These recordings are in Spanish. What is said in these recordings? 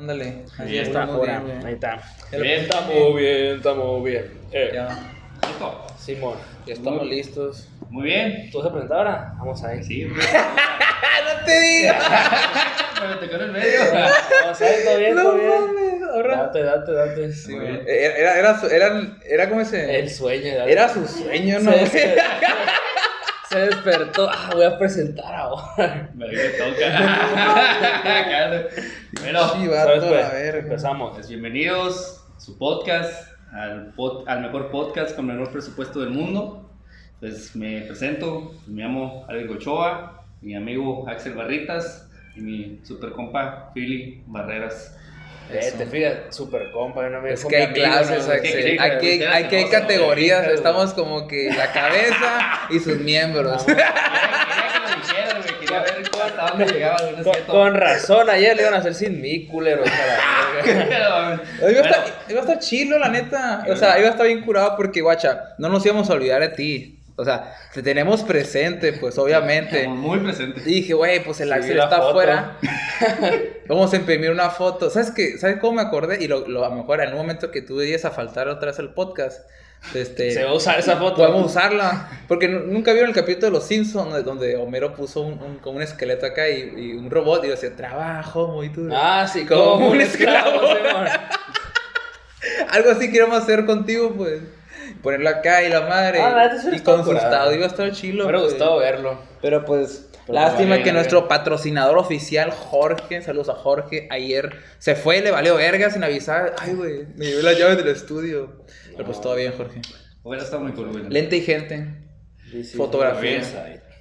Ándale. Ahí está, ahora. bien. Ahí está. Bien, estamos bien, estamos bien. Eh, Ya, ¿Listo? Simón, ya estamos Muy- listos. Muy bien. ¿tú vas a presentar ahora? Vamos a ir. Sí, güey. ¡Ah, no te digas! Pero te quedó en el medio. Vamos a ir, todo bien, No todo bien. Date, date, date. Sí, bien. Era, era, era, su- era, era como ese. El sueño. date. Era su sueño, ¿no? Se, despertó. Ah, voy a presentar ahora. Me toca. bueno. Empezamos. pues bienvenidos a su podcast, al, pod- al mejor podcast con menor presupuesto del mundo. Pues me presento, me llamo Alex Ochoa, mi amigo Axel Barritas y mi super compa Philly Barreras. Eh, te fijas, super compa, no me Es que hay clases, ¿no? Axel. Sí, Aquí, sí, aquí hay categorías. Estamos como que la cabeza y sus miembros. Con, razón, ayer le iban a hacer sin mí, culero. Iba a, estar, iba a estar chilo, la neta. O sea, iba a estar bien curado porque, guacha, no nos íbamos a olvidar de ti. O sea, te tenemos presente, pues, obviamente. Muy presentes. Y dije, güey, pues el Axel está foto. afuera. Vamos a imprimir una foto. ¿Sabes qué? ¿Sabes cómo me acordé? Y lo, lo- a lo mejor en un momento que tú ibas a faltar otra vez el podcast, este, Se va a usar esa foto. podemos usarla. Porque nu- nunca vieron el capítulo de Los Simpsons donde, Homero puso un, un- como un esqueleto acá y, y un robot y decía, trabajo muy duro. Ah, sí, Como como un esclavo. Algo así queremos hacer contigo, pues. Ponerlo acá y la madre. Ah, la sí y está con su curado. estado iba a estar chilo. Me hubiera pues. gustado verlo. Pero pues, Pero lástima vale, que vale. nuestro patrocinador oficial, Jorge, saludos a Jorge, ayer se fue, le valió verga sin avisar. Ay, güey, me llevé las llaves del estudio. Pero pues todo bien, Jorge. Hubiera estado muy cool, güey. Lente y gente. Is Fotografía.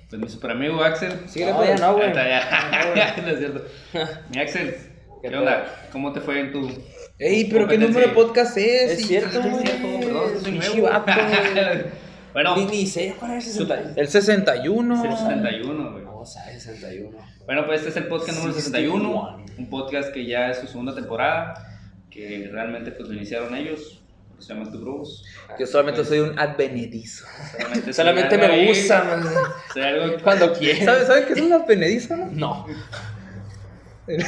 Pues mi super amigo Axel. Síguele, No, pues. ya no, güey. Está, no es cierto. Mi Axel, ¿qué, ¿Qué onda? ¿Cómo te fue en tu. Ey, pero qué número de podcast es. Es cierto, güey. bueno, Ni, ni sé cuál es el 61. El 61. es el 61, güey. Vamos a ver, 61. Bueno, pues este es el podcast número 61. Un podcast que ya es su segunda temporada. Que realmente pues lo iniciaron ellos. que Se llama Tu Bros. Yo solamente soy un advenedizo. Solamente, Solamente me ahí, usa, man. soy algo Cuando quieras. ¿Sabes ¿sabe qué es un advenedizo, no?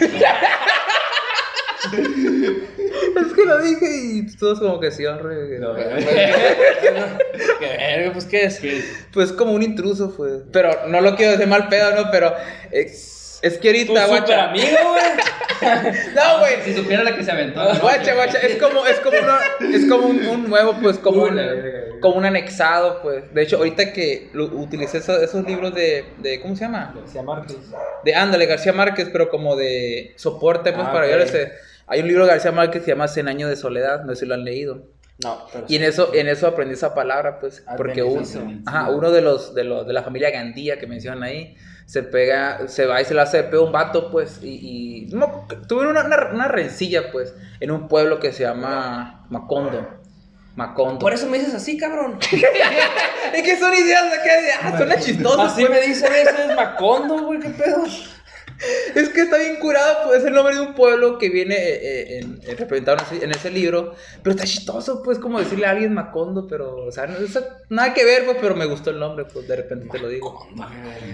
Es que lo dije y todos como que sí, hombre. No, Qué verga, pues qué es. que Pues como un intruso, pues. Pero no lo quiero decir mal pedo, ¿no? Pero es, es que Tu ahorita, super guacha. amigo, güey. No, güey. Si supiera la que se aventó. ¿no? Guacha, guacha. Es como, es como, uno- es como un, un nuevo, pues, como un, Una, como un anexado, pues. De hecho, ahorita que lo- utilicé esos, esos libros de, de, ¿cómo se llama? García Márquez. De Ándale, García Márquez, pero como de soporte, pues, Ah, para ok. yo. Hay un libro de García Márquez que se llama Cien años de soledad, no sé si lo han leído. No, pero Y en eso, en eso aprendí esa palabra, pues, porque uno, ajá, uno de los, de los de la familia Gandía que mencionan ahí, se pega, se va y se le hace de pedo a un vato, pues, y, y no, tuvieron una, una, una rencilla, pues, en un pueblo que se llama Macondo. Macondo. Por eso me dices así, cabrón. es que son ideas de que, ah, suena chistoso, Así pues. me dicen eso, es Macondo, güey, qué pedo. Es que está bien curado, pues es el nombre de un pueblo que viene eh, eh, en, en- representado en ese, en ese libro. Pero está chistoso, pues, como decirle a alguien Macondo, pero, o sea, no, nada que ver, pues, pero me gustó el nombre, pues, de repente te lo digo.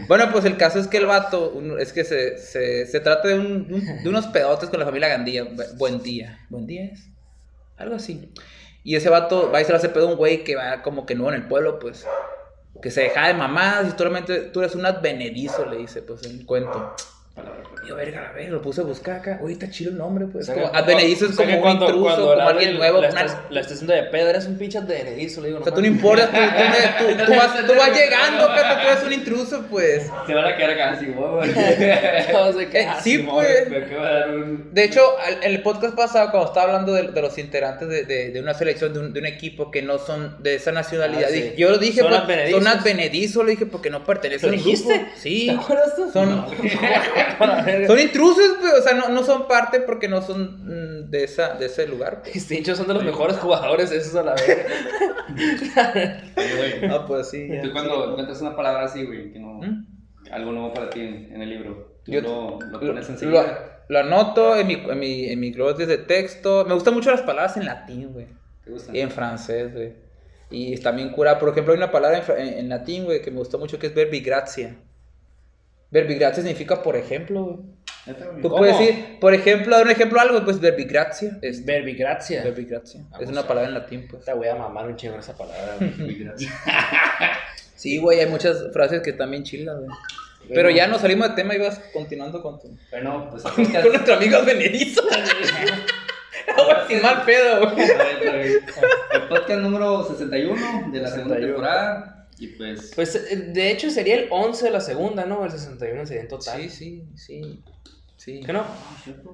Bueno, pues el caso es que el vato, un- es que se, se, se trata de, un- un- de unos pedotes con la familia Gandía. Bu- Buen día. ¿Buen día es? Algo así. Y ese vato va y se le hace pedo a un güey que va como que nuevo en el pueblo, pues. Que se deja de mamadas y solamente tú eres un advenedizo, le dice, pues, en el cuento. Y yo, verga, la verga, lo puse a buscar acá. Oye, está chido el nombre, pues. O sea, como, que- advenedizo es o sea, como un cuando- intruso, cuando como alguien nuevo. La, una- estás, la estás haciendo de pedo, eres un pinche advenedizo, le digo. O sea, tú no importas, tú, tú, tú- tú vas, tú vas llegando, pero tú eres un intruso, pues. Se van a quedar acá así, güey. Eh, sí, pues. De dar un. De hecho, en el podcast pasado, cuando estaba hablando de, de los integrantes de, de- de una selección, de un, de un equipo que no son de esa nacionalidad, Ah, sí. dije- yo lo dije, Son pues, advenedizos. le dije, porque no pertenecen ¿Lo a dijiste? Sí. ¿Te acuerdas tú? Son. son intrusos, pues, o sea, no, no son parte porque no son mm, de, esa, de ese lugar. pues. Son de los mejores jugadores, esos a la verga. Oye. Ah, pues sí. ya. Tú cuando encuentras una palabra así, güey, que no. ¿Mm? Algo nuevo para ti en, en el libro. Tú Yo- lo, lo pones enseguida. lo- lo anoto en mi, en mi, en mi de texto. Me gustan mucho las palabras en latín, güey. ¿Te gusta? Y en francés, güey. Y también cura. Por ejemplo, hay una palabra en, en- en latín, güey, que me gustó mucho que es verbigrazia. Verbigrazia significa por ejemplo, güey. Tú ¿Cómo? puedes decir, por ejemplo, dar un ejemplo algo, pues verbigracia. Es Verbigracia. verbigracia. Es Vamos una a- palabra en latín, pues. Esta voy a mamar un chingo esa palabra. Sí, güey, hay muchas frases que también chilas, güey. Pero ya nos salimos de tema y vas continuando con tu... Bueno, pues el Con podcast. nuestro amigo Benedizo. No, sin mal pedo, güey. El podcast número 61 de la segunda 61. temporada. Y pues. Pues eh, de hecho sería el 11 de la segunda, ¿no? El 61 sería en total. Sí, sí, sí. Sí. ¿Qué no?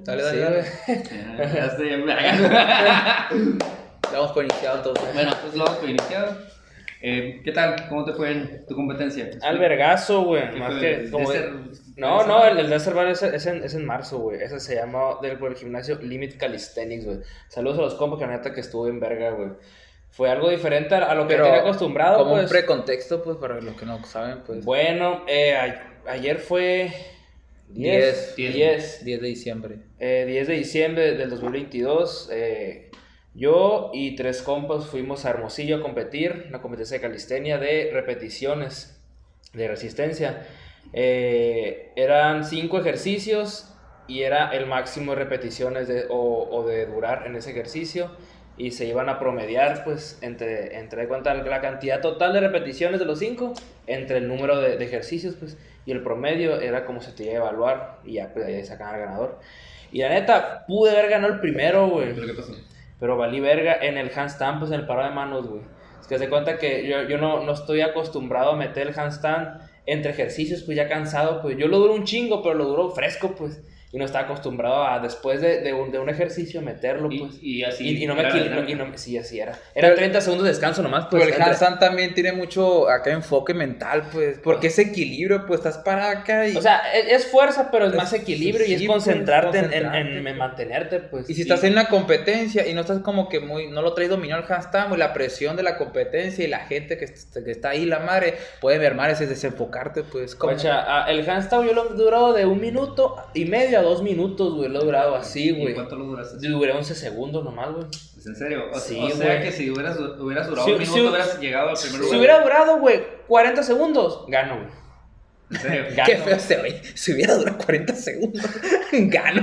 Dale, dale, dale. Ya, estoy. Damos por iniciado entonces. Bueno, pues lo hemos iniciado. Eh, ¿Qué tal? ¿Cómo te fue en tu competencia? Al vergazo, güey. ¿Qué Más que. como ¿De de- No, de no, el del Desert Bar es, es en, es en marzo, güey. Ese se llama del por el gimnasio Limit Calisthenics, güey. Saludos a los compas que neta que estuvo en verga, güey. Fue algo diferente a, lo que Pero tenía acostumbrado, Como pues. un precontexto, pues, para los que no saben, pues. Bueno, eh, a- ayer fue 10, 10, 10, 10 de diciembre. eh, 10 de diciembre del 2022. eh, yo y tres compas fuimos a Hermosillo a competir, una competencia de calistenia de repeticiones de resistencia. Eh, eran cinco ejercicios y era el máximo de repeticiones de- o, o de durar en ese ejercicio y se iban a promediar pues entre, entre cuenta la cantidad total de repeticiones de los cinco entre el número de, de ejercicios pues y el promedio era como se te iba a evaluar y ya pues ahí sacaban al ganador y la neta pude haber ganado el primero güey ¿Pero qué pasó? pero valí verga en el handstand, pues en el paro de manos, güey. Es que se cuenta que yo, yo no, no estoy acostumbrado a meter el handstand entre ejercicios, pues ya cansado, pues yo lo duro un chingo, pero lo duro fresco, pues. Y no estaba acostumbrado a después de, de, un, de un ejercicio meterlo, pues. Y, y así. Y, y no me y dinámica. no, sí, así era. Era 30 segundos de descanso nomás, pues. Pero el handstand también tiene mucho acá enfoque mental, pues. Porque ese equilibrio, pues estás para acá y. O sea, es, es fuerza, pero es Es- más equilibrio y es pues, concentrarte, en- en, concentrarte, en, en pues. mantenerte, pues. y si estás en una competencia y no estás como que muy, no lo traes dominado el handstand, pues la presión de la competencia y la gente que, est- que está ahí, la madre, puede mermar ese desenfocarte, pues. Como, el handstand yo lo he durado de un minuto y medio a dos minutos, güey. Lo he durado así, ¿Y güey. cuánto lo duraste? Yo duré 11 segundos nomás, güey. ¿Es en serio? O, Sí, o sea güey. que si hubieras, hubieras durado Si- un minuto, si- hubieras llegado al primer lugar. Si hubiera durado, güey, 40 segundos, gano, güey. En serio. Gano. Qué feo se oye. Si hubiera durado 40 segundos, gano.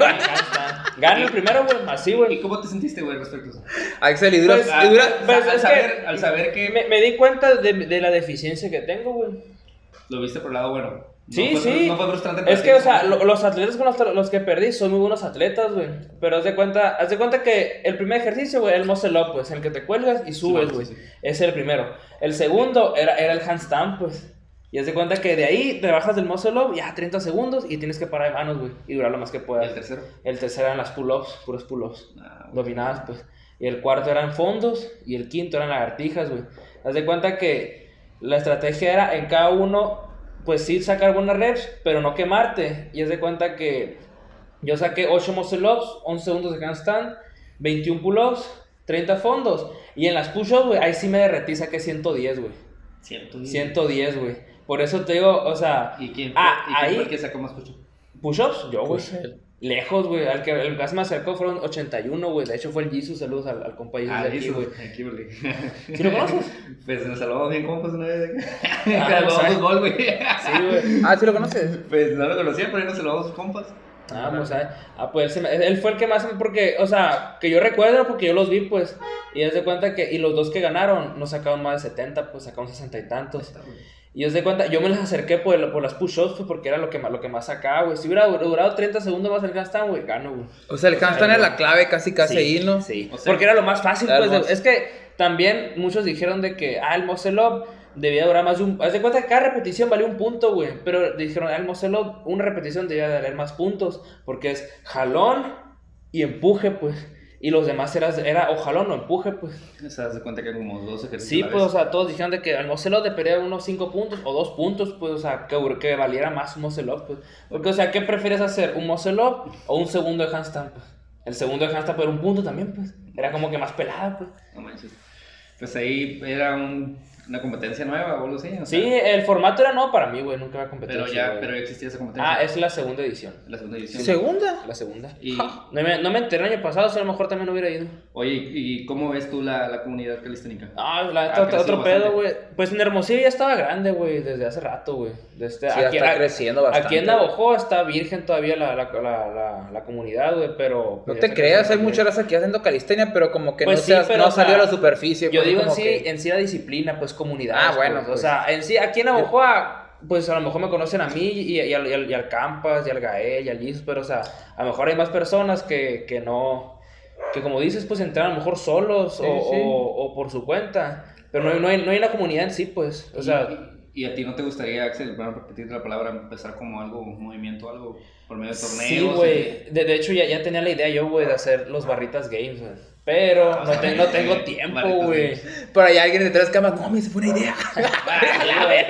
Gano el primero, güey, así, ¿Y güey. cómo te sentiste, güey, respecto a eso? Axel, y dura, Pues, y dura- al, saber, al saber que Me, me di cuenta de, de la deficiencia que tengo, güey. lo viste por el lado bueno. No Sí, fue, sí. No fue frustrante. Es que, o sea, ¿sí? lo- los atletas con los, los que perdí son muy buenos atletas, güey. Pero haz de cuenta, haz de cuenta que el primer ejercicio, güey, el muscle up, pues, el que te cuelgas y subes, sí, güey. sí. Ese es el primero. El segundo era, era el handstand, pues. Y haz de cuenta que de ahí te bajas del muscle up, ya 30 segundos y tienes que parar de manos, güey. Y durar lo más que ¿Y puedas. el tercero? El tercero eran las pull-ups, puros pull-ups. Ah. Dominadas, pues. Y el cuarto eran fondos y el quinto eran lagartijas, güey. Haz de cuenta que la estrategia era en cada uno, pues sí sacar buenas reps, pero no quemarte. Y haz de cuenta que yo saqué 8 muscle ups, 11 segundos de handstand, 21 pull-ups, 30 fondos. Y en las push-ups, güey, ahí sí me derretí, saqué 110, güey. Ciento. 110, güey. Por eso te digo, o sea, ¿Y quién fue, Ah, y quién ahí- fue el que sacó más pucho? push-ups, yo, güey. Pues, Lejos, güey. Al que el más me acercó fueron 81, güey. De hecho, fue el Jesus. Saludos al, al compa Jesus Ah, de aquí, güey. aquí, güey. ¿Sí lo conoces? Pues nos salvamos bien compas una vez. Ah, salvamos sabes. fútbol, güey. Sí, güey. Ah, ¿sí lo conoces? Pues no lo conocía, pero ahí nos salvamos compas. Ah, vamos a ver. Ah, pues él, fue el que más, porque, o sea, que yo recuerdo porque yo los vi, pues. Y es de cuenta que, y los dos que ganaron no sacaron más de 70, pues sacaron 60 y tantos. Y es de cuenta, yo me las acerqué por, el- por las push-ups, pues porque era lo que, más- lo que más sacaba, güey. Si hubiera durado 30 segundos más el handstand, güey, gano, güey. O sea, el handstand era la clave casi, casi Sí, ahí, ¿no? Sí, O sea, porque era lo más fácil, pues. de- Es que también muchos dijeron de que, ah, el muscle up debía durar más de un... Haz de cuenta que cada repetición valía un punto, güey. Pero dijeron, ah, el muscle up, una repetición debía valer más puntos. Porque es jalón y empuje, pues. Y los demás era, era o jalón o empuje, pues. O sea, se cuenta que como dos ejercicios. Sí, pues, o sea, todos dijeron de que el muscle up debería unos 5 puntos o 2 puntos, pues, o sea, que, que valiera más un up, pues. Porque, o sea, ¿qué prefieres hacer? ¿Un up o un segundo de handstand, pues? El segundo de handstand, pero un punto también, pues. Era como que más pelada, pues. No manches. Pues ahí era un, una competencia nueva o algo así. o sea, Sí, el formato era nuevo para mí, güey. Nunca había competido. pero ya, güey. pero ya existía esa competencia. Ah, es la segunda edición. la segunda edición. ¿Segunda? La segunda. Y, No me, no me enteré el año pasado, o sea, a lo mejor también hubiera ido. oye, ¿y cómo ves tú la, la comunidad calisténica? Ah, la otro, pedo, güey. Pues en Hermosillo ya estaba grande, güey, desde hace rato, güey. Desde, Sí, ya está creciendo bastante. Aquí en Navajo está virgen todavía la, la, la, la, la comunidad, güey, pero... No pues, te creas, hay mucha raza que haciendo calistenia, pero como que Pues no, sí, pero, no o sea, salió a la superficie. Yo pues, digo en sí, que- en sí la disciplina, pues comunidad. Ah, bueno, O pues. sea, en sí, aquí en Navajo, pues a lo mejor me conocen a mí y, y al, y al- y al Campas, y al Gael, y al Jesus, pero o sea, a lo mejor hay más personas que, que no, que como dices, pues entran a lo mejor solos Sí, o, sí. o- o por su cuenta, pero no hay, no, hay, no hay una comunidad en sí, pues, o sea... ¿Y, a ti no te gustaría, Axel, para repetir la palabra, empezar como algo, un movimiento, algo por medio de torneos? Sí, güey. De, de hecho, ya, ya tenía la idea yo, güey, de hacer los Barritas Games, güey. Pero no, te- no tengo tiempo, güey. Por allá alguien detrás de cámaras, no, me se fue una idea. Ah, güey.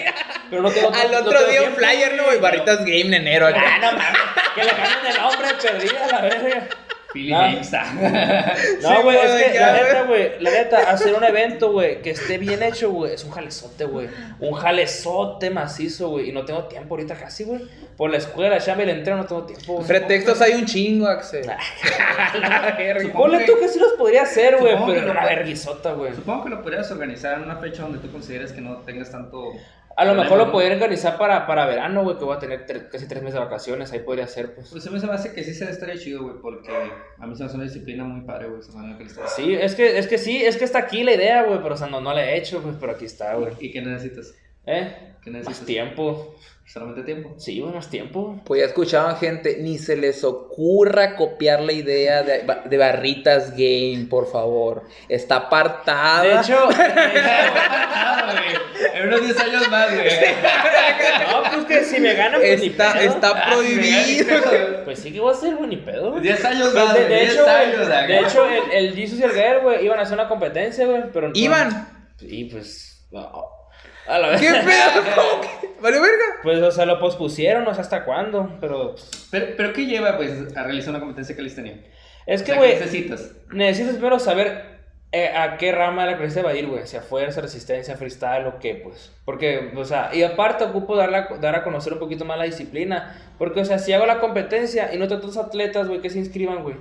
Pero no tengo Al no otro tengo día un tiempo, flyer, ¿no? güey. Y Barritas Game en enero. acá. Ah, no mames. Que le cambien de nombre, perdida la verga. Philly. No, Sí, güey, es que la neta, güey, la neta, hacer un evento, güey, que esté bien hecho, güey, es un jalezote, güey. Un jalezote macizo, güey. Y no tengo tiempo ahorita casi, güey. Por la escuela, ya me le entreno, no tengo tiempo, güey. Pretextos hay un chingo, Axel. La verga. Ponle que- tú que sí los podría hacer, güey, supongo que pero lo una verguisota, güey. Supongo que lo podrías organizar en una fecha donde tú consideres que no tengas tanto. A lo mejor lo podría organizar para, para verano, güey, que voy a tener tre- casi tres meses de vacaciones. Ahí podría ser, pues. Pues a mí se me hace que sí se estaría chido, güey, porque a mí se me hace una disciplina muy padre, güey, que. Sí, es que, es que sí, es que está aquí la idea, güey, pero o sea, no, no la he hecho, pues, pero aquí está, güey. ¿Y qué necesitas? ¿Eh? ¿Qué Más necesitas? tiempo. Solamente tiempo. Sí, más tiempo. Pues ya escuchaban gente, ni se les ocurra copiar la idea de, de Barritas Game, por favor. Está apartada. De hecho, Ah, güey. En unos 10 años más, güey. no, pues que si me ganan, pues ni está, pedo. está Ah, prohibido. Pues sí que voy a hacer, güey, ni pedo. güey. 10 años Pues más, de, güey. de 10 hecho, güey, años, de hecho, el, el Jesus y el Gael, güey, iban a hacer una competencia, güey, pero... Iban. Y pues... no. A la. ¿Qué pedo? ¿Cómo que? ¿Vale verga? Pues, o sea, lo pospusieron, no sé hasta cuándo, pero... Pero, pero ¿qué lleva, pues, a realizar una competencia de calistenia? Es O que, sea, güey, ¿qué necesitas? necesitas primero saber eh, a qué rama de la calistenia va a ir, güey. Si a fuerza, resistencia, freestyle o qué, pues. Porque, o sea, y aparte ocupo dar, la- dar a conocer un poquito más la disciplina. Porque, o sea, si hago la competencia y no tengo otros atletas, güey, que se inscriban, güey.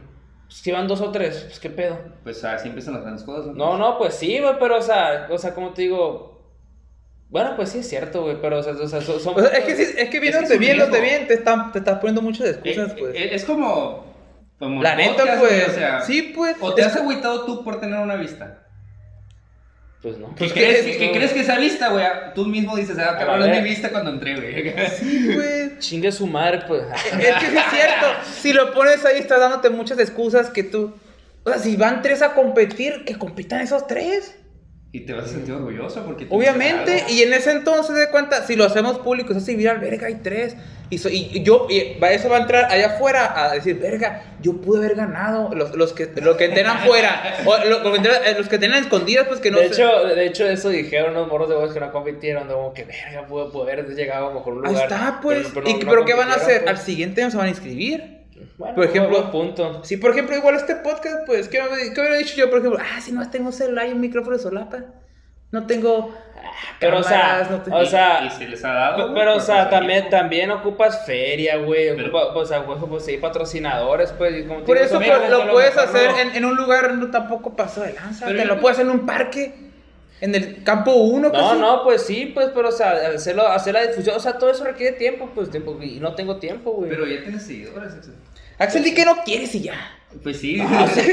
Pues, si van dos o tres, pues qué pedo. Pues así empiezan las grandes cosas. No, no, pues sí, güey, pero, o sea, o sea, como te digo. Bueno, pues sí es cierto, güey, pero, o sea, o sea, son. son- O sea, es que, sí- es que viéndote un viéndote riesgo. bien, te, están, te estás poniendo muchas Eh, excusas, pues. eh, es como. como la neta, podcast, pues. güey, o sea, sí, pues. ¿O te has agüitado tú por tener una vista? Pues no. ¿Qué, Pues que crees, es- que, qué crees que esa vista, güey? Tú mismo dices, ah, cabrón, es mi vista cuando entré, güey. Sí, güey. Chingue su madre, pues. Es que sí es cierto. Si lo pones ahí, estás dándote muchas excusas que tú. O sea, si van tres a competir, que compitan esos tres. Y te vas a sentir orgulloso porque... Obviamente, y en ese entonces de cuenta, si lo hacemos público, eso sí, viral, verga, hay tres. Y, so- y yo, y eso va a entrar allá afuera a decir, verga, yo pude haber ganado. Los, los que los que entrenan fuera, o lo- lo que entrenan- eh, los que entrenan escondidas, pues que no de, sé. hecho, de hecho, eso dijeron los morros de voz que no compitieron. de Como que, verga, pudo poder haber llegado a lo mejor un Ahí lugar. está, pues. pero- pero ¿Y no- pero no qué van a hacer? compitieron, Al siguiente año se van a inscribir. Bueno, por ejemplo- punto. Si, por ejemplo, igual este podcast, pues, ¿qué, me- qué hubiera dicho yo? Por ejemplo, ah, si no tengo celular y un micrófono de solapa. No tengo. Pero, o sea, cámaras, no te- o sea, Y se les ha dado... Pe- güey, Pero, o sea, también, también ocupas feria, güey. Ocupa, o sea, pues, pues, sí, patrocinadores, pues. y como Por digo, eso son pues, lo lo puedes hacer no- en, en un lugar no tampoco paso de lanza. Pero te yo- lo puedes hacer en un parque. En el campo 1. No, no, pues sí, pues, pero, o sea, hacerlo, hacer la difusión, o sea, todo eso requiere tiempo, pues, tiempo, y no tengo tiempo, güey. Pero ya tienes seguidores. Axel, di que no quieres y ya. Pues sí. Ah, sí, sí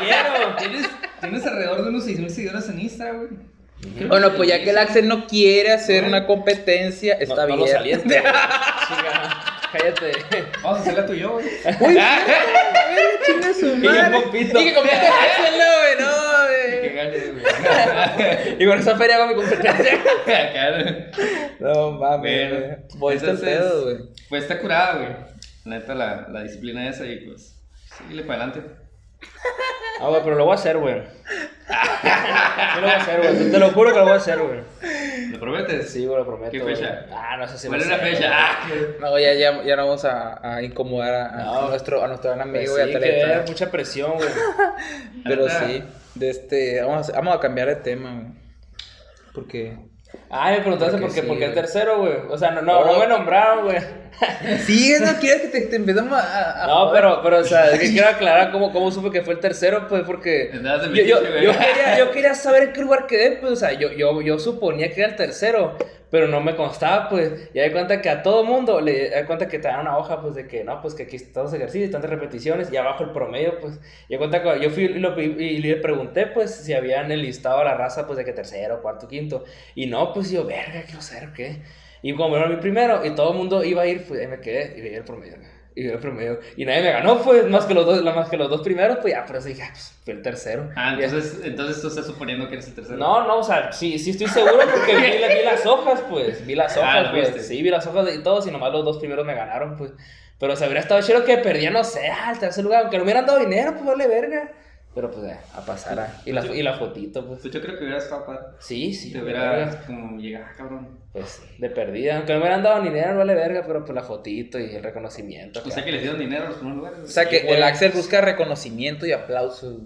quiero. tienes, tienes alrededor de unos 6.000 seguidores en Instagram, güey. Creo Bueno, pues ya que el. Axel no quiere hacer No. una competencia, está no, bien. No lo saliente. Chica, cállate. Vamos a hacerla tú y yo, güey. Uy, a ver, chinga su madre. compito. Y que compite Axel, no, güey, no, Que güey. Y con esa feria hago mi competencia. Acá, No mames, Bueno, pedo, güey. Pues está curada, güey. Neta, la, la disciplina esa y pues, síguele para adelante. Ah, güey, pero lo voy a hacer, güey. Sí lo voy a hacer, güey. Te- Te lo juro que lo voy a hacer, güey. ¿Lo prometes? Sí, güey, lo prometo. ¿Qué güey. fecha? Ah, no sé si ¿Cuál es la fecha? Ah, No, ya, ya, ya no vamos a, a incomodar a, nuestro, a nuestro gran Pues amigo y sí, a que Teleta. es mucha presión, güey. Pero sí, de este, vamos a, vamos a cambiar de tema, güey. Porque. Ah, me preguntaste Porque por qué, sí, por qué el tercero, güey. O sea, no, no, no me nombraron, güey. Sí, no quieres que te, te empezamos a. a- No, pero, pero, o sea, es que quiero aclarar cómo, cómo supe que fue el tercero, pues, porque yo, yo quería, yo quería saber en qué lugar quedé, pues, o sea, yo, yo, yo suponía que era el tercero, pero no me constaba, pues, y hay cuenta que a todo mundo le hay cuenta que te dan una hoja, pues, de que, no, pues, que aquí están los ejercicios, tantas repeticiones, y abajo el promedio, pues, y hay cuenta que yo fui y, le pregunté, pues, si habían enlistado a la raza, pues, de que tercero, cuarto, quinto, y no, pues, yo, verga, quiero saber qué, y como era mi primero, y todo el mundo iba a ir, pues, ahí me quedé, y veía el promedio, y el promedio, y nadie me ganó, pues, más que los dos, más que los dos primeros, pues, ya, pero dije, ah, pues, fue el tercero. Ah, entonces, entonces tú estás suponiendo que eres el tercero. no, no, o sea, sí, sí estoy seguro porque vi, vi las hojas, pues. Vi las Ah, hojas, pues. viste. Sí, vi las hojas y todos y nomás los dos primeros me ganaron, pues. Pero se habría estado chido que perdía, no sé, al tercer lugar, aunque no me hubieran dado dinero, pues vale verga. Pero pues eh, a pasar a- y, la, y la fotito, pues. Pues yo creo que hubiera estado padre. Sí, sí, Te hubiera verga. como llegado, cabrón. Pues de perdida, aunque no me hubieran dado ni dinero, vale verga, pero pues la fotito y el reconocimiento. O sea que les dieron dinero a los primeros lugares. O sea que el Axel busca reconocimiento y aplauso.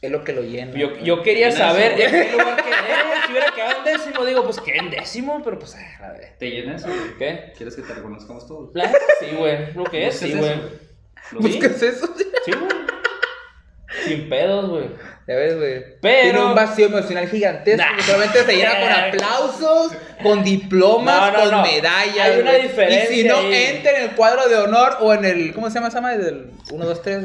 Es lo que lo llena. Yo, yo quería Eso. saber en qué lugar quedé, si hubiera quedado en décimo, digo, pues qué en décimo, pero pues, a ver. ¿Te llena eso? güey? ¿Qué? ¿Quieres que te reconozcamos todos? Sí, güey. Lo que es, ¿Buscas sí, eso? güey. ¿Lo ¿Sí? ¿Buscas eso? Sí, güey. Sin pedos, güey. Ya ves, güey. Pero- Tiene un vacío emocional gigantesco. Nah. solamente te llena con aplausos, con diplomas, No, no, con no. medallas. Hay una güey. diferencia Y si no, ahí. entra en el cuadro de honor o en el. ¿Cómo se llama esa madre? Del 1, 2, 3.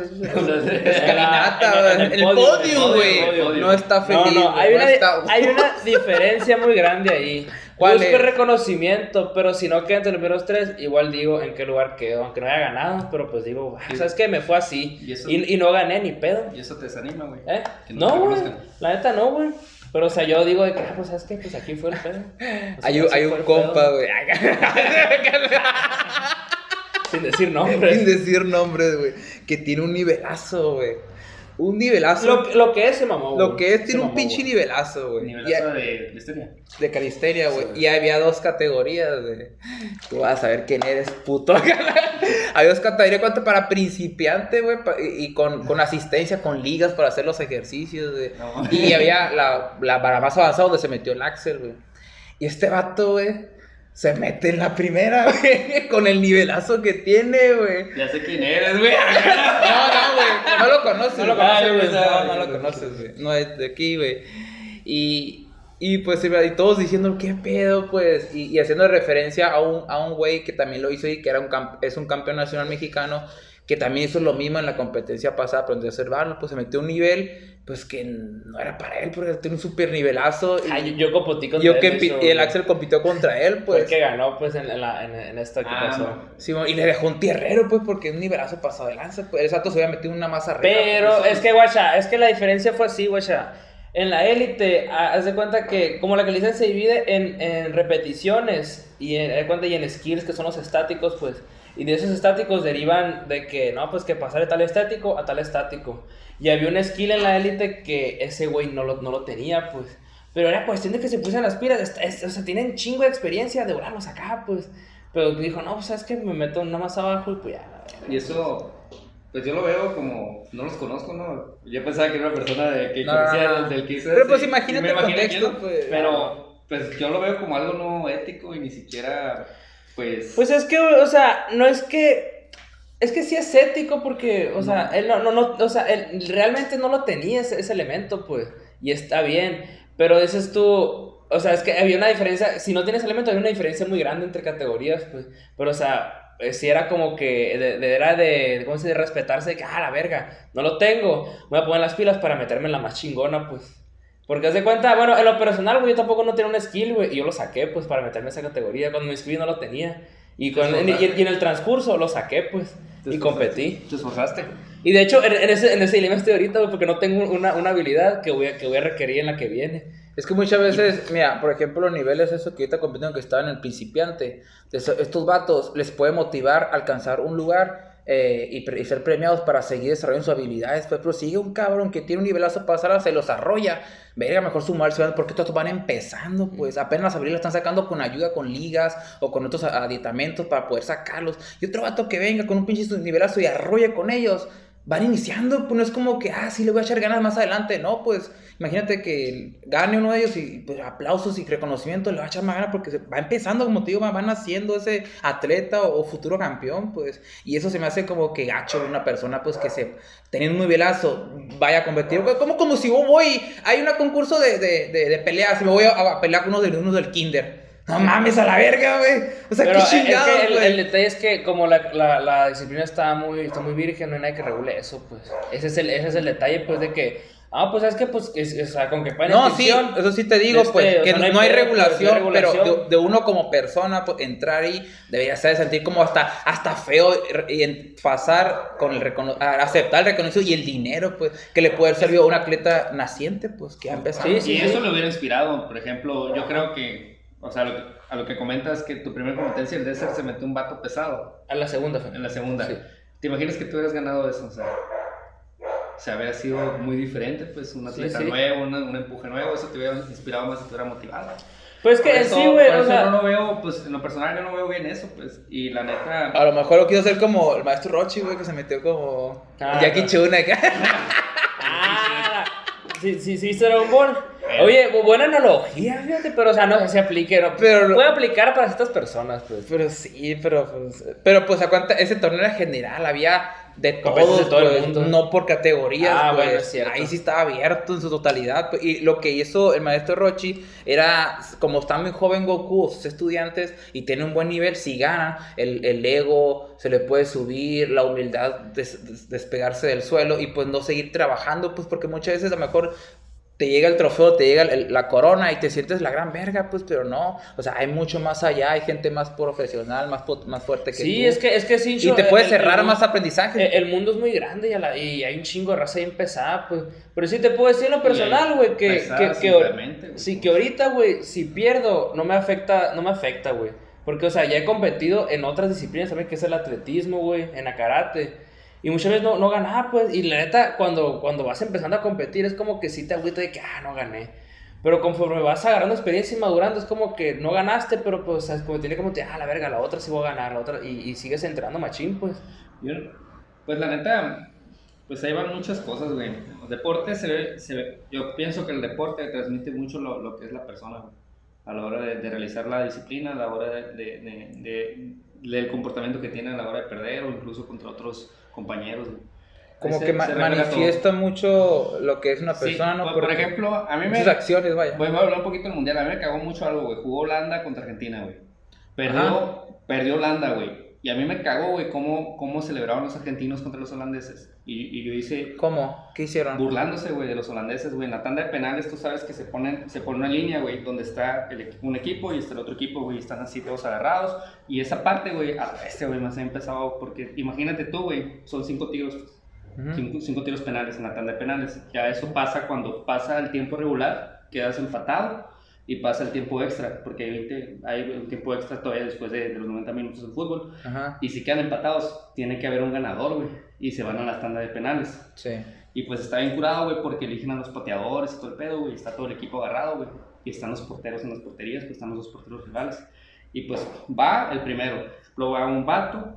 Escalinata, En el- en el el podio, güey. No está feliz. no, hay una, está- hay una diferencia muy grande ahí. ¿Cuál Busco es? reconocimiento, pero si no quedo entre los primeros tres, igual digo en qué lugar quedo, aunque no haya ganado, pero pues digo, ah, ¿sabes qué? Me fue así. ¿Y eso? Y, y no gané ni pedo. Y eso te desanima, güey. ¿Eh? No güey. La neta no, güey. Pero, o sea, yo digo de que, ah, pues, ¿sabes qué? Pues aquí fue el pedo. O sea, Hay, hay un compa, güey. Sin decir Sin nombres. decir nombres, güey. Que tiene un nivelazo, güey. Un nivelazo. Lo, lo que es se mamó, Lo que es, Se tiene un mamó, pinche nivelazo, güey. Y- Nivelazo de listeria. De calistenia, güey. Sí. y había dos categorías, güey. Tú vas a ver quién eres, puto. había dos categorías, ¿cuánto? Para principiante, güey. y con, con asistencia, con ligas para hacer los ejercicios, güey. No. Y había la, la para más avanzada donde se metió el Axel, güey. Y este vato, güey, se mete en la primera, güey. Con el nivelazo que tiene, güey. Ya sé quién eres, güey. No, no, güey. No lo conoces. No lo güey. conoces, güey. No, no lo conoces, güey. No es de aquí, güey. Y, y pues, y todos diciendo, ¿qué pedo, pues? Y, y haciendo referencia a un, a un güey que también lo hizo y que era un camp- es un campeón nacional mexicano, que también hizo lo mismo en la competencia pasada, pero en tercer vano, pues se metió a un nivel, pues que no era para él, porque tiene un super nivelazo. Y Ah, yo, yo competí con yo él, que y el. Axel compitió contra él, Fue el pues. que ganó, pues, en, la, en, en esta que Ah, pasó. Sí, y le dejó un tierrero, pues, porque un nivelazo pasado de lanza. Pues, el Sato se había metido una masa rica. Pero pues, es que, guacha, es que la diferencia fue así, guacha. En la élite, ah, haz de cuenta que como la calicia se divide en, en repeticiones y en, cuenta, y en skills, que son los estáticos, pues. Y de esos estáticos derivan de que, no, pues que pasar de tal estático a tal estático. Y había un skill en la élite que ese güey no lo, no lo tenía, pues. Pero era cuestión de que se pusieran las pilas. es- es- o sea, tienen chingo de experiencia de volarlos acá, pues. Pero dijo, no, pues sabes que me meto una más abajo y pues ya. la verga". Y eso, pues yo lo veo como, no los conozco, ¿no? Yo pensaba que era una persona de, que No, conocía no, no. del que hizo Pero, eso pues, y- imagínate el imaginé contexto, pues. Pero, pues yo lo veo como algo no ético y ni siquiera, pues... Pues es que, o sea, no es que. Es que sí es ético porque, o sea, él no, no, no, o sea, él realmente no lo tenía ese, ese elemento, pues, y está bien, pero dices tú, o sea, es que había una diferencia, si no tienes elemento, había una diferencia muy grande entre categorías, pues, pero, o sea, eh, si era como que, de, de- era de, ¿cómo se dice? Respetarse, de que, ah, la verga, no lo tengo, voy a poner las pilas para meterme en la más chingona, pues. Porque haz de cuenta, bueno, en lo personal, güey, yo tampoco no tenía un skill, güey, y yo lo saqué, pues, para meterme en esa categoría. Cuando me inscribí no lo tenía. Y, con, Te y, y en el transcurso lo saqué, pues, y competí. Te esforzaste. Y de hecho, en, en ese, en ese dilema estoy ahorita, güey, porque no tengo una, una habilidad que voy, a, que voy a requerir en la que viene. Es que muchas veces, mira, por ejemplo, los niveles, eso que ahorita compitiendo que estaban en el principiante, estos vatos les puede motivar a alcanzar un lugar eh, y, ser premiados para seguir desarrollando sus habilidades. Pues, pero sigue un cabrón que tiene un nivelazo pasar, se los arrolla. Verga, mejor sumarse, porque estos van empezando, pues apenas las habilidades están sacando con ayuda, con ligas o con otros aditamentos para poder sacarlos. Y otro vato que venga con un pinche nivelazo y arrolla con ellos. van iniciando, pues no es como que, ah, sí, le voy a echar ganas más adelante, no, pues imagínate que gane uno de ellos y pues aplausos y reconocimiento, le va a echar más ganas porque va empezando, como te digo, va- van haciendo ese atleta o, o futuro campeón, pues, y eso se me hace como que gacho de una persona, pues, que se, teniendo un nivelazo, vaya a competir, Pues, como, como si yo voy, hay un concurso de, de, de, de peleas, y me voy a, a pelear con uno de unos del kinder. No mames a la verga, güey. O sea, Pero qué es chingado, que el, güey. el detalle es que como la, la, la disciplina está muy, está muy virgen, no hay nadie que regule eso, pues. Ese es el, ese es el detalle, pues, de que, ah, pues es que, pues, es- o sea, con que paguen No, sí, eso sí te digo, este, pues, o que sea, no, no hay no hay pedo, pues, regulación, no hay regulación. pero de, de uno como persona, pues, entrar ahí, debería ser sentir como hasta, hasta feo y pasar con el aceptar el reconocimiento y el dinero, pues, que le puede haber servido a un atleta naciente, pues, que ha empezado. Sí, sí. y eso le hubiera inspirado, por ejemplo, yo creo que, o sea, lo que- a lo que comentas que tu primera competencia, el Desert, se metió un vato pesado a la segunda, en la segunda. Sí. ¿Te imaginas que tú hubieras ganado eso? O sea, o sea, habría sido muy diferente, pues, un Sí, atleta sí. nuevo, una- un empuje nuevo, eso te hubiera inspirado más y te hubiera motivado. Pues que eso- sí, güey, por o eso sea, no lo veo, pues, en lo personal yo no veo bien eso, pues, y la neta... A lo mejor lo quiso hacer como el maestro Rochi, güey, que se metió como Ah, Jackie. Chun acá. Ah, sí, sí, sí, Dragon Ball. Pero- Oye, bu- buena analogía, fíjate, pero o sea, no se aplique, no, Pero- puede aplicar para ciertas personas, pues. Pero sí, pero pues, pero pues a cuenta, ese torneo era general, había de todos, de todo el pues, mundo. no por categorías, Ah, pues, bueno, es cierto. ahí sí estaba abierto en su totalidad, pues, y lo que hizo el maestro Rochi era, como está muy joven Goku, sus estudiantes, y tiene un buen nivel, si ganan, el, el ego se le puede subir, la humildad, des- des- despegarse del suelo, y pues no seguir trabajando, pues porque muchas veces a lo mejor te llega el trofeo, te llega el- la corona y te sientes la gran verga, pues, pero no. O sea, hay mucho más allá, hay gente más profesional, más, más fuerte que Sí, tú. es que, es que sí, Y te el- puede el- cerrar el- más aprendizaje. Eh, El mundo es muy grande y, a la- y hay un chingo de raza ahí empezada, pues. Pero sí te puedo decir en lo personal, güey, que, pesada, que, que, sí, que ahorita, güey, si pierdo, no me afecta, no me afecta, güey. Porque, o sea, ya he competido en otras disciplinas también, que es el atletismo, güey, en la karate. Y muchas veces no, no ganaba, pues. Y la neta, cuando, cuando vas empezando a competir, es como que sí te agüita de que, ah, no gané. Pero conforme vas agarrando experiencia y madurando, es como que no ganaste, pero pues, o sea, es como tiene como, te, ah, la verga, la otra sí voy a ganar, la otra. Y, y sigues entrenando machín, pues. Yo- pues la neta, pues ahí van muchas cosas, güey. El deporte se ve, se yo pienso que el deporte transmite mucho lo, lo que es la persona, güey. A la hora de, de realizar la disciplina, a la hora de- de- de- del comportamiento que tiene a la hora de perder o incluso contra otros compañeros, Como se- que ma- manifiesta mucho lo que es una todo. Sí, persona, ¿no? por, por ejemplo, a mí me... Sus acciones, vaya. Voy a hablar un poquito del mundial. A mí me cagó mucho algo, güey. Jugó Holanda contra Argentina, güey. Perdió, perdió Holanda, güey. Y a mí me cagó, güey, cómo, cómo celebraron los argentinos contra los holandeses. Y, y yo hice ¿Cómo? ¿Qué hicieron? burlándose, güey, de los holandeses, güey. En la tanda de penales, tú sabes que se ponen, se pone una línea, güey, donde está el un equipo y está el otro equipo, güey, están así todos agarrados. Y esa parte, güey, a este, güey, más ha empezado, porque imagínate tú, güey, son cinco tiros, Ujú. cinco, cinco tiros penales en la tanda de penales. Ya eso pasa cuando pasa el tiempo regular, quedas empatado y pasa el tiempo extra, porque hay, 20 hay un tiempo extra todavía después de, de los 90 minutos del fútbol. Ajá. Y si quedan empatados, tiene que haber un ganador, güey, y se van a la tanda de penales. Sí. Y pues está bien curado, güey, porque eligen a los pateadores y todo el pedo, güey. Está todo el equipo agarrado, güey. Y están los porteros en las porterías, pues están los dos porteros rivales. Y pues va el primero. Luego va un vato,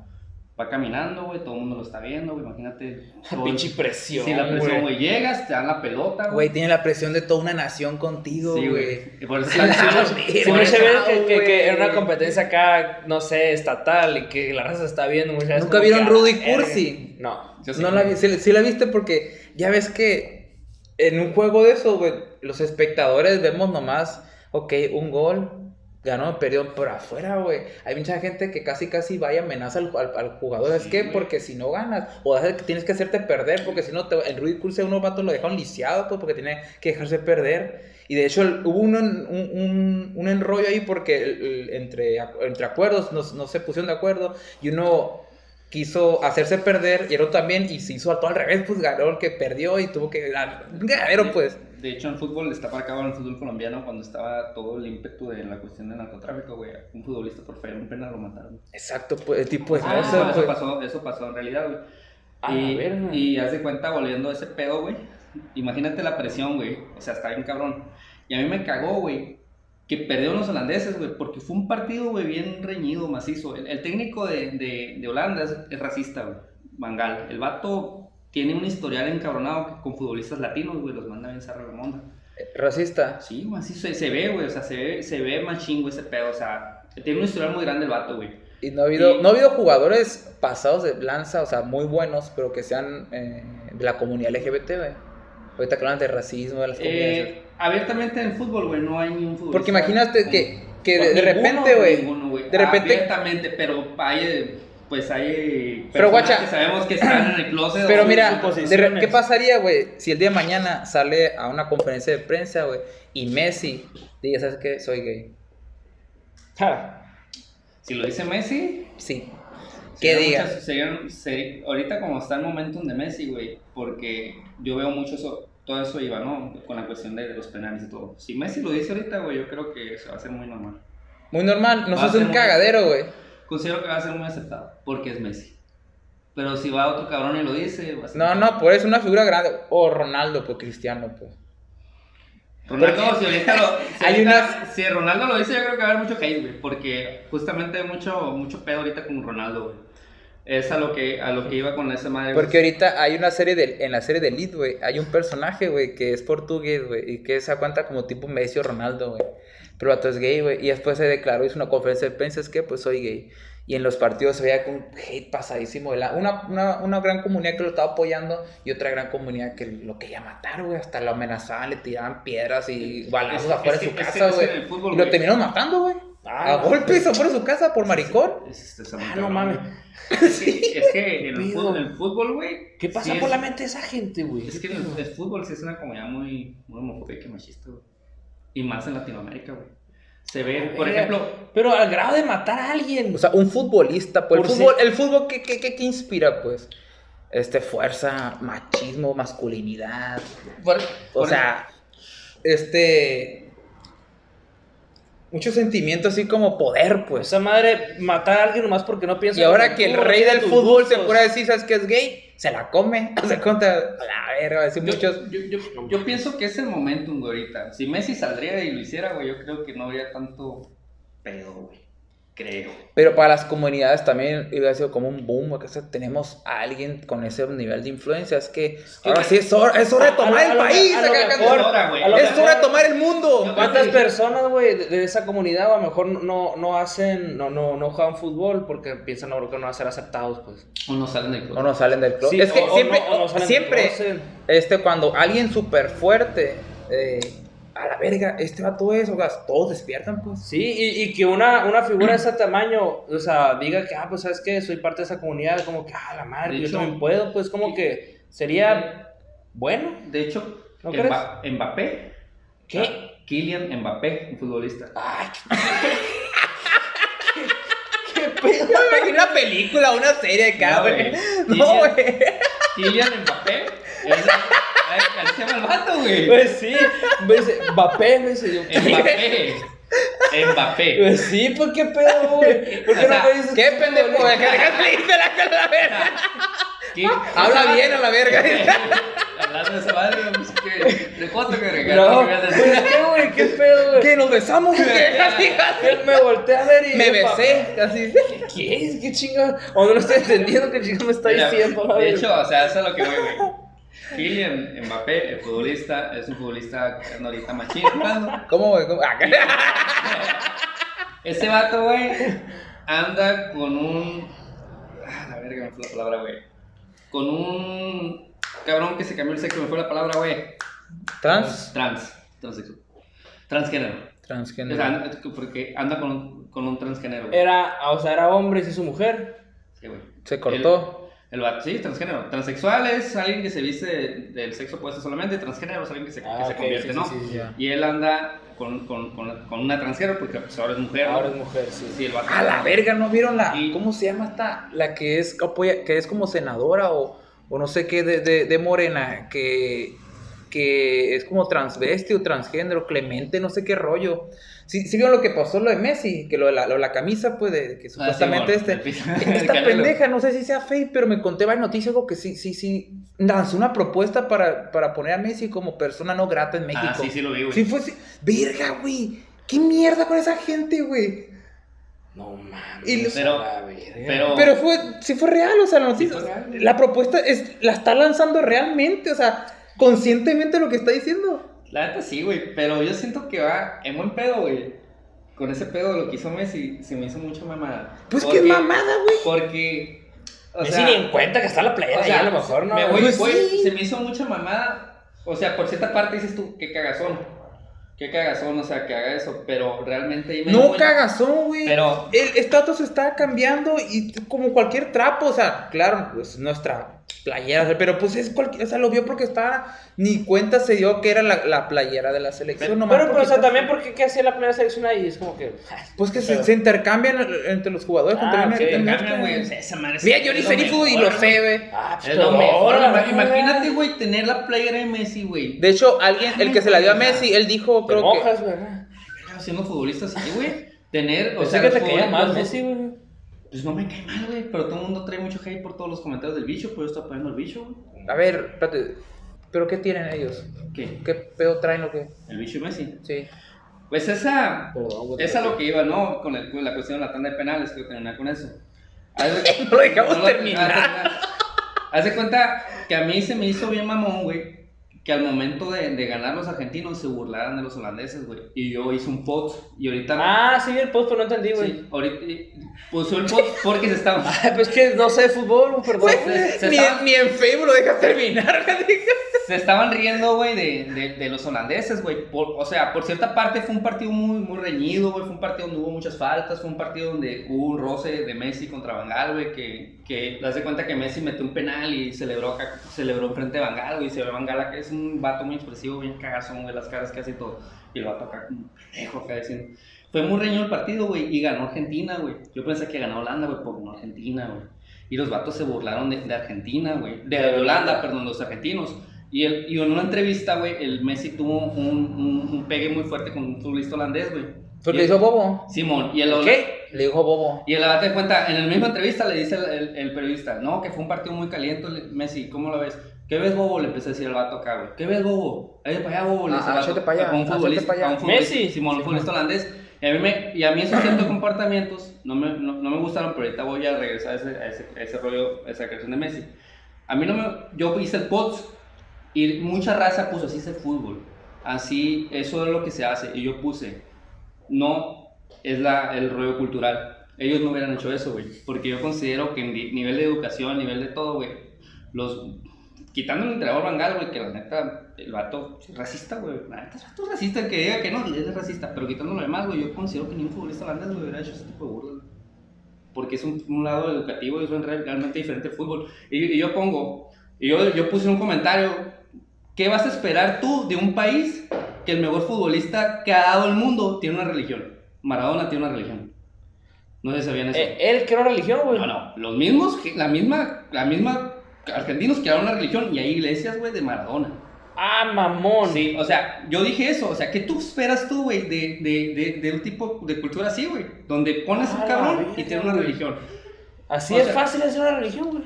va caminando, güey. Todo el mundo lo está viendo, güey. Imagínate. todo- Pinche presión. Sí, la presión, güey. Llegas, te dan la pelota, Güey, tiene la presión de toda una nación contigo, Sí, güey. güey. Y por eso Sí, sí, por eso, veces que, que, que en una güey. competencia acá, no sé, estatal, y que la raza se está viendo muchas veces. ¿Nunca vieron que, Rudy ah. Cursi? No. Yo sí, No la güey. vi, sí, sí la viste porque ya ves que en un juego de eso, güey, los espectadores vemos nomás, ok, un gol, ganó, perdió, por afuera, güey. Hay mucha gente que casi, casi va y amenaza al, al- al jugador. es que porque si no ganas, o tienes que hacerte perder, porque si no, te, el Rudy Cursi a unos vatos lo dejaron lisiado, pues, porque tiene que dejarse perder. Y de hecho el- hubo un, un, un- un enrollo ahí porque el- entre, entre acuerdos no, no se pusieron de acuerdo y uno quiso hacerse perder y el otro también y se hizo todo al revés, pues ganó el que perdió y tuvo que ganar. Ganadero, pues. De hecho, en fútbol está marcado en el fútbol colombiano cuando estaba todo el ímpetu de la cuestión del narcotráfico, güey. Un futbolista por fallar un penal lo mataron. Exacto, pues el tipo de Ah, cosas, eso, pues. pasó, eso pasó en realidad, güey. A y, verga. y haz de cuenta, volviendo a ese pedo, güey. Imagínate la presión, güey. O sea, está bien cabrón. Y a mí me cagó, güey, que perdieron los holandeses, güey, porque fue un partido, güey, bien reñido, macizo. El, el técnico de, de, de Holanda es, es racista, güey. Mangal. El vato tiene un historial encabronado con futbolistas latinos, güey, los manda bien zarra la monda. Racista. Sí, güey, así se, se ve, güey, o sea, se ve, se ve más chingo ese pedo, o sea, tiene un historial muy grande el vato, güey. Y no ha habido, Y- no ha habido jugadores pasados de lanza, o sea, muy buenos, pero que sean eh, de la comunidad LGBT, güey. Ahorita que hablan de racismo, de las comunidades. Eh, abiertamente en fútbol, güey, no hay ni un futbolista. Porque imagínate que, que de, repente, güey. güey. de repente- Abiertamente, pero hay, eh, pues hay Pero, guacha. que sabemos que están en el closet. Pero mira, ¿qué pasaría, güey? Si el día de mañana sale a una conferencia de prensa, güey, y Messi diga, ¿sabes qué? Soy gay. Ja. Si lo dice Messi, Sí. ¿Qué diga? muchas- serían- ahorita como está el momentum de Messi, güey, porque yo veo mucho eso, todo eso iba, ¿no? Con la cuestión de, de los penales y todo. Si Messi lo dice ahorita, güey, yo creo que eso va a ser muy normal. Muy normal, hace ser un cagadero, güey. Considero que va a ser muy aceptado, porque es Messi. Pero si va otro cabrón y lo dice, va a ser... No, no, pues es una figura grande. O Ronaldo, pues Cristiano, pues. Ronaldo, si ahorita lo. Si, Hay ahorita- unas- si Ronaldo lo dice, yo creo que va a haber mucho hate, güey. Porque justamente hay mucho, mucho pedo ahorita con Ronaldo, güey. Es a lo que, a lo que iba con esa madre. Porque ahorita hay una serie de, en la serie de Elite, güey, hay un personaje, güey, que es portugués, güey, y que se cuenta como tipo Messi o Ronaldo, güey. Pero el vato es gay, güey, y después se declaró, hizo una conferencia de prensa, es que pues soy gay. Y en los partidos se veía con un hate pasadísimo. de la- Una, una, una gran comunidad que lo estaba apoyando y otra gran comunidad que lo quería matar, güey. Hasta lo amenazaban, le tiraban piedras y balazos Es- afuera es de su es casa, güey. Y lo terminaron matando, güey. Ah, a golpes afuera de su casa por maricón. Ah, no mames. Es que, es que en el fútbol, en el fútbol, güey. ¿Qué pasa sí por la mente de esa gente, güey? Es que el, el fútbol sí es una comunidad muy, muy homofóbica y machista, güey. Y más en Latinoamérica, güey. Se ve, por ejemplo, Pero al grado de matar a alguien. O sea, un futbolista, pues. Por el fútbol, si- el fútbol ¿qué, qué, qué- qué inspira, pues? Este, fuerza, machismo, masculinidad. por- O por- sea, este. Mucho sentimiento así como poder, pues. esa madre matar a alguien nomás porque no piensa. Y ahora que el rey del fútbol se gustos. puede decir, ¿sabes qué es gay? Se la come. O sea, cuenta. A la verga, decir Yo, muchos. yo, yo, yo pienso que es el momentum, güey, ahorita. Si Messi saldría y lo hiciera, güey, yo creo que no habría tanto pedo, güey. Creo. Pero para las comunidades también hubiera sido como un boom, porque o sea, tenemos a alguien con ese nivel de influencia. Es que ahora sí es hora, es hora de tomar a- a el lo- país. a lo acá, mejor- hora, Es mejor- hora de tomar el mundo. ¿Cuántas personas, güey, de, de esa comunidad a lo mejor no, no hacen, no, no, no juegan fútbol porque piensan ahora que no van a ser aceptados, pues? O no salen del club. O no salen del club. Sí, es que o- o siempre, no- o no siempre, este, cuando alguien súper fuerte, eh, a la verga, este va todo eso, todos despiertan, pues. Sí, y, y que una, una figura de ese tamaño, o sea, diga que, ah, pues, ¿sabes qué? Soy parte de esa comunidad, como que, ah, la madre, De yo hecho- también puedo, pues, como que sería bueno. De hecho, ¿No Mba- Mbappé. ¿Qué? ah, Kylian Mbappé, un futbolista. Ay, qué, qué pedo. Me imagino una película, una serie acá, No, güey. No, güey. Kylian Mbappé. Es, así se llama el vato, güey. Pues sí, me dice, Mbappé, me dice yo. Mbappé. Mbappé. Pues sí, pues qué pedo, güey. ¿Por qué O sea, no me dices ¿Qué pendejo? güey? Deja deja de irte la cara a la verga. ¿Qué? Habla bien a la verga. Hablando de esa madre, pues que. De cuánto que agregar. No, ¿qué me vas a pues qué, güey, qué pedo, güey. ¿Qué? ¿Nos besamos? Él me volteé a ver y Me besé, casi. ¿Qué es? ¿Qué chinga? O no lo estoy entendiendo qué chinga me está diciendo. De hecho, o sea, eso es lo que voy, güey. Kylian Mbappé, el futbolista, es un futbolista que anda ahorita machín. ¿Cómo, güey? ¿Cómo? Ah, Ese vato, güey, anda con un. Ah, la verga, me fue la palabra, güey. Con un cabrón que se cambió el sexo, me fue la palabra, güey. Trans. Trans, transexual. Transgénero. O Transgénero. sea, anda- porque anda con un, con un transgénero. güey. Era, o sea, era hombre y se hizo mujer. Sí, güey. Se cortó. El, el vato, sí, transgénero. Transexual es alguien que se viste del sexo opuesto solamente. Transgénero es alguien que se, que Ah, se convierte, sí, ¿no? sí, sí. Y él anda con, con, con, con una transgénero porque pues, ahora es mujer. ¿no? Ahora es mujer, sí. Sí, el vato. A la verga, ¿no vieron la. Y- ¿Cómo se llama esta? La que es, que es como senadora o, o no sé qué de, de, de Morena, que, que es como transvesti o transgénero, Clemente, no sé qué rollo. Sí, sí vieron lo que pasó lo de Messi, que lo de la, lo de la camisa, pues, de que Ah, supuestamente este. Esta pendeja, no sé si sea fake, pero me conté varias noticias, algo que sí, sí, sí. Lanzó una propuesta para, para poner a Messi como persona no grata en México. Ah, sí, sí lo vi, güey. Sí, fue así. Verga, güey. ¿Qué mierda con esa gente, güey? No mames. Pero- pero- Pero fue, sí fue real, o sea, la noticia. La propuesta es, la está lanzando realmente, o sea, conscientemente lo que está diciendo. La neta sí, güey, pero yo siento que va en buen pedo, güey. Con ese pedo de lo que hizo Messi, se me hizo mucho mamada. Pues Porque- qué mamada, güey. Porque. O Messi sea, ni en cuenta que está la playera o sea, ahí, a lo mejor, ¿no? Me voy, Pues voy- sí. se me hizo mucha mamada. O sea, por cierta parte dices tú, qué cagazón. Qué cagazón, o sea, que haga eso. Pero realmente ahí me No cagazón, güey. Pero- El estatus está cambiando y como cualquier trapo, o sea, claro, pues nuestra playera, o sea, pero pues es cualquier, o sea, lo vio porque estaba, ni cuenta se dio que era la, la playera de la selección. nomás Pero, pero, o sea, también porque ¿qué hacía la primera selección ahí? Es como que. Pues que se, Pero- se intercambian entre los jugadores. Ah, contra- ok, entre- Cambian, güey. o sea, esa madre Mira, lo Serifu y lo mejor, sé, güey. Ah, pues Es lo mejor. verga. Imagínate, güey, tener la playera de Messi, güey. De hecho, alguien, el que se la dio a Messi, él dijo, Te creo ¿verdad? Siendo futbolista así, güey. Tener, o sea, que te caía más futbolistas- Messi, güey. Pues no me cae mal, güey. Pero todo el mundo trae mucho hate por todos los comentarios del bicho. Por eso está apoyando al bicho, güey. que, a ver, espérate, ¿pero qué tienen ellos? ¿Qué? ¿Qué pedo traen o qué? El bicho Messi. Sí. Pues esa. Perdón. Esa es lo que iba, ¿no? Con, el- con la cuestión de la tanda de penales. Quiero terminar con eso. Haz No lo dejamos lo- terminar. Haz de cuenta que a mí se me hizo bien mamón, güey. Que al momento de, de ganar los argentinos se burlaran de los holandeses, güey. Y yo hice un post. Y ahorita. Ah, sí, el post, pero no entendí, güey. Sí, ahorita puso el post porque se estaba. Ay, pues que no sé de fútbol, perdón. se- se ni, ni en Facebook lo dejas terminar. Se estaban riendo, güey, de, de, de los holandeses, güey. O sea, por cierta parte fue un partido muy, muy reñido, güey. Fue un partido donde hubo muchas faltas. Fue un partido donde hubo un roce de Messi contra Bangal, güey. Que, que das de cuenta que Messi metió un penal y celebró acá, celebró enfrente de Bangal, güey. Se ve Bangal acá, es un vato muy expresivo, bien cagazón, güey. Las caras que hace todo. Y el vato acá, como pendejo acá diciendo. Fue muy reñido el partido, güey. Y ganó Argentina, güey. Yo pensé que ganó Holanda, güey, pero ganó Argentina, güey. Y los vatos se burlaron de, de Argentina, güey. De, de Holanda, perdón, los argentinos. Y, el- y en una entrevista, güey, el Messi tuvo un, un, un pegue muy fuerte con un futbolista holandés, güey. Y le dijo Bobo. Simón. Y el ¿Qué? Le dijo Bobo. Y el date de cuenta, en la misma entrevista le dice el, el- el periodista, no, que fue un partido muy caliente, Messi, ¿cómo lo ves? ¿Qué ves, Bobo? Le empecé a decir al vato acá, güey. ¿Qué ves, Bobo? Ahí para allá, Bobo. Le Ah, dice el vato, háchate pa' allá, a un futbolista, a un futbolista, Messi. Simón, un futbolista holandés. Y a mí, me, y a mí esos ciertos comportamientos no me, no, no me gustaron, pero ahorita voy a regresar a ese, a ese, a ese rollo, a esa creación de Messi. A mí no me... Yo hice el post y mucha raza puso, así es el fútbol. Así, eso es lo que se hace. Y yo puse, no es la, el rollo cultural. Ellos no hubieran hecho eso, güey. Porque yo considero que en nivel de educación, nivel de todo, güey, los... Quitando el entrenador Bangal, güey, que la neta, el vato es racista, güey. La neta, es vato racista, el que diga que no, es racista. Pero quitando lo demás, güey, yo considero que ningún futbolista holandés güey, hubiera hecho ese tipo de burlas. Porque es un, un lado educativo y es realmente diferente el fútbol. Y, y yo pongo, y yo, yo puse un comentario, ¿qué vas a esperar tú de un país que el mejor futbolista que ha dado el mundo tiene una religión? Maradona tiene una religión. No si sabían eso. Eh, él creó religión, güey. No, no, los mismos, la misma, la misma argentinos crearon una religión y hay iglesias, güey, de Maradona. Ah, mamón. Sí, o sea, yo dije eso, o sea, ¿qué tú esperas tú, güey, de, de, de, de un tipo de cultura así, güey? Donde pones Ah, un cabrón y verga, tiene una religión. Así O es sea- fácil hacer una religión, güey.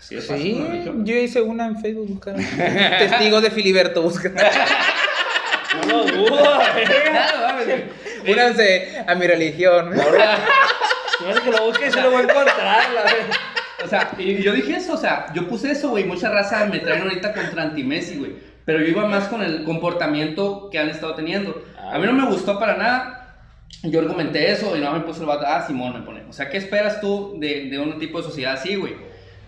Sí, es fácil, Sí, una religión. yo hice una en Facebook. busca. Testigos de Filiberto, busca. No lo dudo, güey. Únanse a mi religión. Se me hace que lo busques y se lo voy a encontrar, la. O sea, y yo dije eso, o sea, yo puse eso, güey. Mucha raza me traen ahorita contra anti-Messi, güey. Pero yo iba más con el comportamiento que han estado teniendo. A mí no me gustó para nada. Yo argumenté eso y no me puso el vato. Ah, Simón me pone. O sea, ¿qué esperas tú de, de un tipo de sociedad así, güey?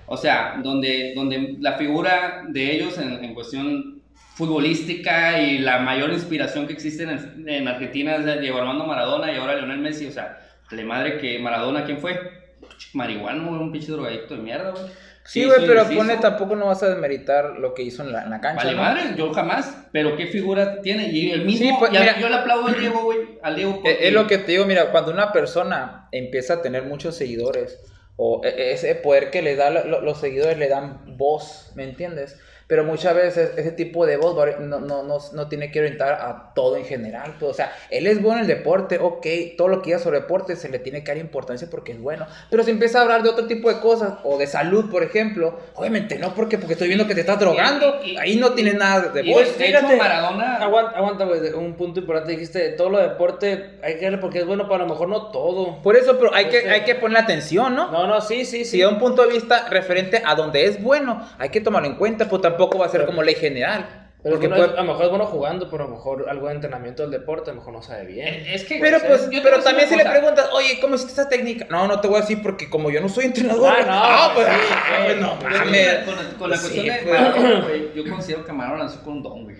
O sea, donde, donde la figura de ellos en, en cuestión futbolística y la mayor inspiración que existe en, en Argentina es Diego Armando Maradona y ahora Lionel Messi. O sea, le madre que Maradona, ¿quién fue? Marihuana, güey, un pinche drogadicto de mierda, güey. Sí, güey, pero pone tampoco no vas a desmeritar lo que hizo en la, en la cancha. Vale ¿no? madre, yo jamás, pero qué figura tiene. Y el mismo, Sí, pues, y mira. yo le aplaudo al Diego, güey, al Diego. Eh, porque- Es lo que te digo, mira, cuando una persona empieza a tener muchos seguidores, o e- ese poder que le da lo- lo- los seguidores le dan voz, ¿me entiendes? Pero muchas veces ese tipo de voz no, no, no, no tiene que orientar a todo en general. pues, o sea, él es bueno en el deporte, ok, todo lo que diga sobre deporte se le tiene que dar importancia porque es bueno. Pero si empieza a hablar de otro tipo de cosas, o de salud, por ejemplo, obviamente no, porque, porque estoy viendo que te estás drogando, Y- y- ahí no tiene nada de Y voz. Pues, de hecho, fíjate, Maradona. Aguanta, aguanta, güey. de- Un punto importante. Dijiste, todo lo de deporte hay que ver porque es bueno, pero a lo mejor no todo. Por eso, pero hay que, Este- hay que ponerle atención, ¿no? No, no, sí, sí, Si sí. da un punto de vista referente a donde es bueno, hay que tomarlo en cuenta, pues tampoco va a ser como ley general. Pero porque puede- a lo mejor es bueno jugando, pero a lo mejor algo de entrenamiento del deporte, a lo mejor no sabe bien. Eh, Es que. Pero pues, pero también si una le cosa. preguntas, oye, ¿cómo hiciste esa técnica? No, no te voy a decir porque como yo no soy entrenador. Ah, no, pues, sí, ah, pues, no mames. Con, con la Sí, cuestión de pues. Maradona, güey, yo considero que Maradona nació con un don, güey.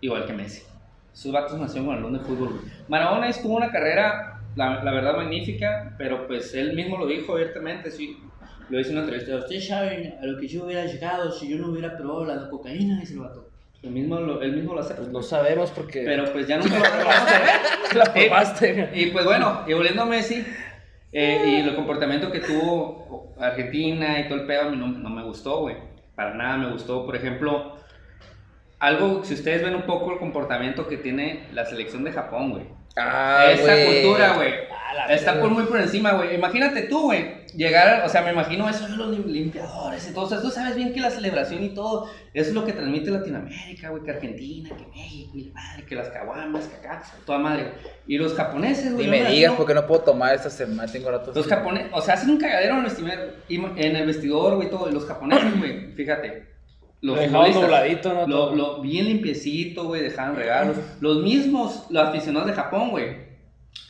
Igual que Messi. Sus vatos nacieron con el don de fútbol, güey. Maradona estuvo una carrera, la, la verdad, magnífica, pero pues él mismo lo dijo abiertamente, sí. Lo hizo en una entrevista. Ustedes saben a lo que yo hubiera llegado si yo no hubiera probado la cocaína, dice el vato. Él mismo lo, él mismo lo acepta. Pues no sabemos porque Pero pues ya nunca lo ver. la probaste. Y pues bueno, y volviendo a Messi, eh, y el comportamiento que tuvo Argentina y todo el pedo, a mí no, no me gustó, güey. Para nada me gustó. Por ejemplo, algo, si ustedes ven un poco el comportamiento que tiene la selección de Japón, güey. Ah, Esa cultura, güey. Ah, la Está por muy por encima, güey. Imagínate tú, güey. Llegar, o sea, me imagino eso de los lim- limpiadores y todo. O sea, tú sabes bien que la celebración y todo, eso es lo que transmite Latinoamérica, güey. Que Argentina, que México, y la madre, que las caguamas, que acá, toda madre. Y los japoneses, güey. Yo me digas porque no puedo tomar esta semana, tengo rato. Los japoneses, o sea, hacen un cagadero en el vestidor, en el vestidor, güey, todo. Y los japoneses, güey, fíjate. Los Lo dejaban futbolistas, dobladito, ¿no? lo, Todo. lo- bien limpiecito, güey, dejaban regalos. Los mismos, los aficionados de Japón, güey.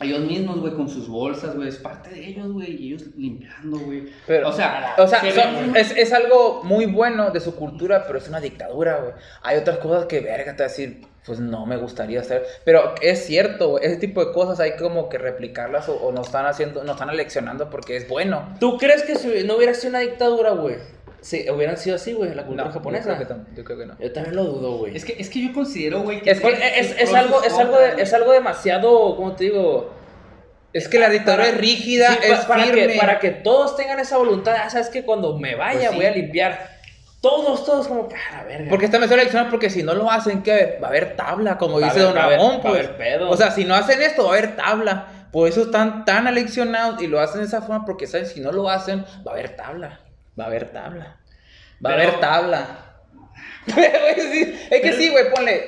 Ellos mismos, güey, con sus bolsas, güey, es parte de ellos, güey, y ellos limpiando, güey. Pero, o sea, o sea se son- ve- es, es algo muy bueno de su cultura, pero es una dictadura, güey. Hay otras cosas que, verga, te va a decir, pues no me gustaría hacer. Pero es cierto, güey, ese tipo de cosas hay como que replicarlas o, o nos están haciendo, nos están aleccionando porque es bueno. ¿Tú crees que si no hubiera sido una dictadura, güey? Sí, hubieran sido así, güey, la cultura No, japonesa. Yo creo que, tam- yo creo que no. Yo también lo dudo, güey. es que, es que yo considero, güey, que... Es que- es, es algo, es, algo de- es algo demasiado, ¿cómo te digo? Es que la dictadura Para- es rígida, Sí, es para, firme. que, para que todos tengan esa voluntad, ah, sabes que cuando me vaya Pues sí. voy a limpiar. Todos, todos como que, ah, verga. Porque esta me suele eleccionar porque si no lo hacen, ¿qué? Va a haber tabla, como Va dice haber- Don Ramón, va a pues. haber pedo. O sea, si no hacen esto, va a haber tabla. Por eso están tan aleccionados y lo hacen de esa forma porque saben, si no lo hacen, va a haber tabla. Va a haber tabla. Va a haber tabla. Es que sí, güey, ponle.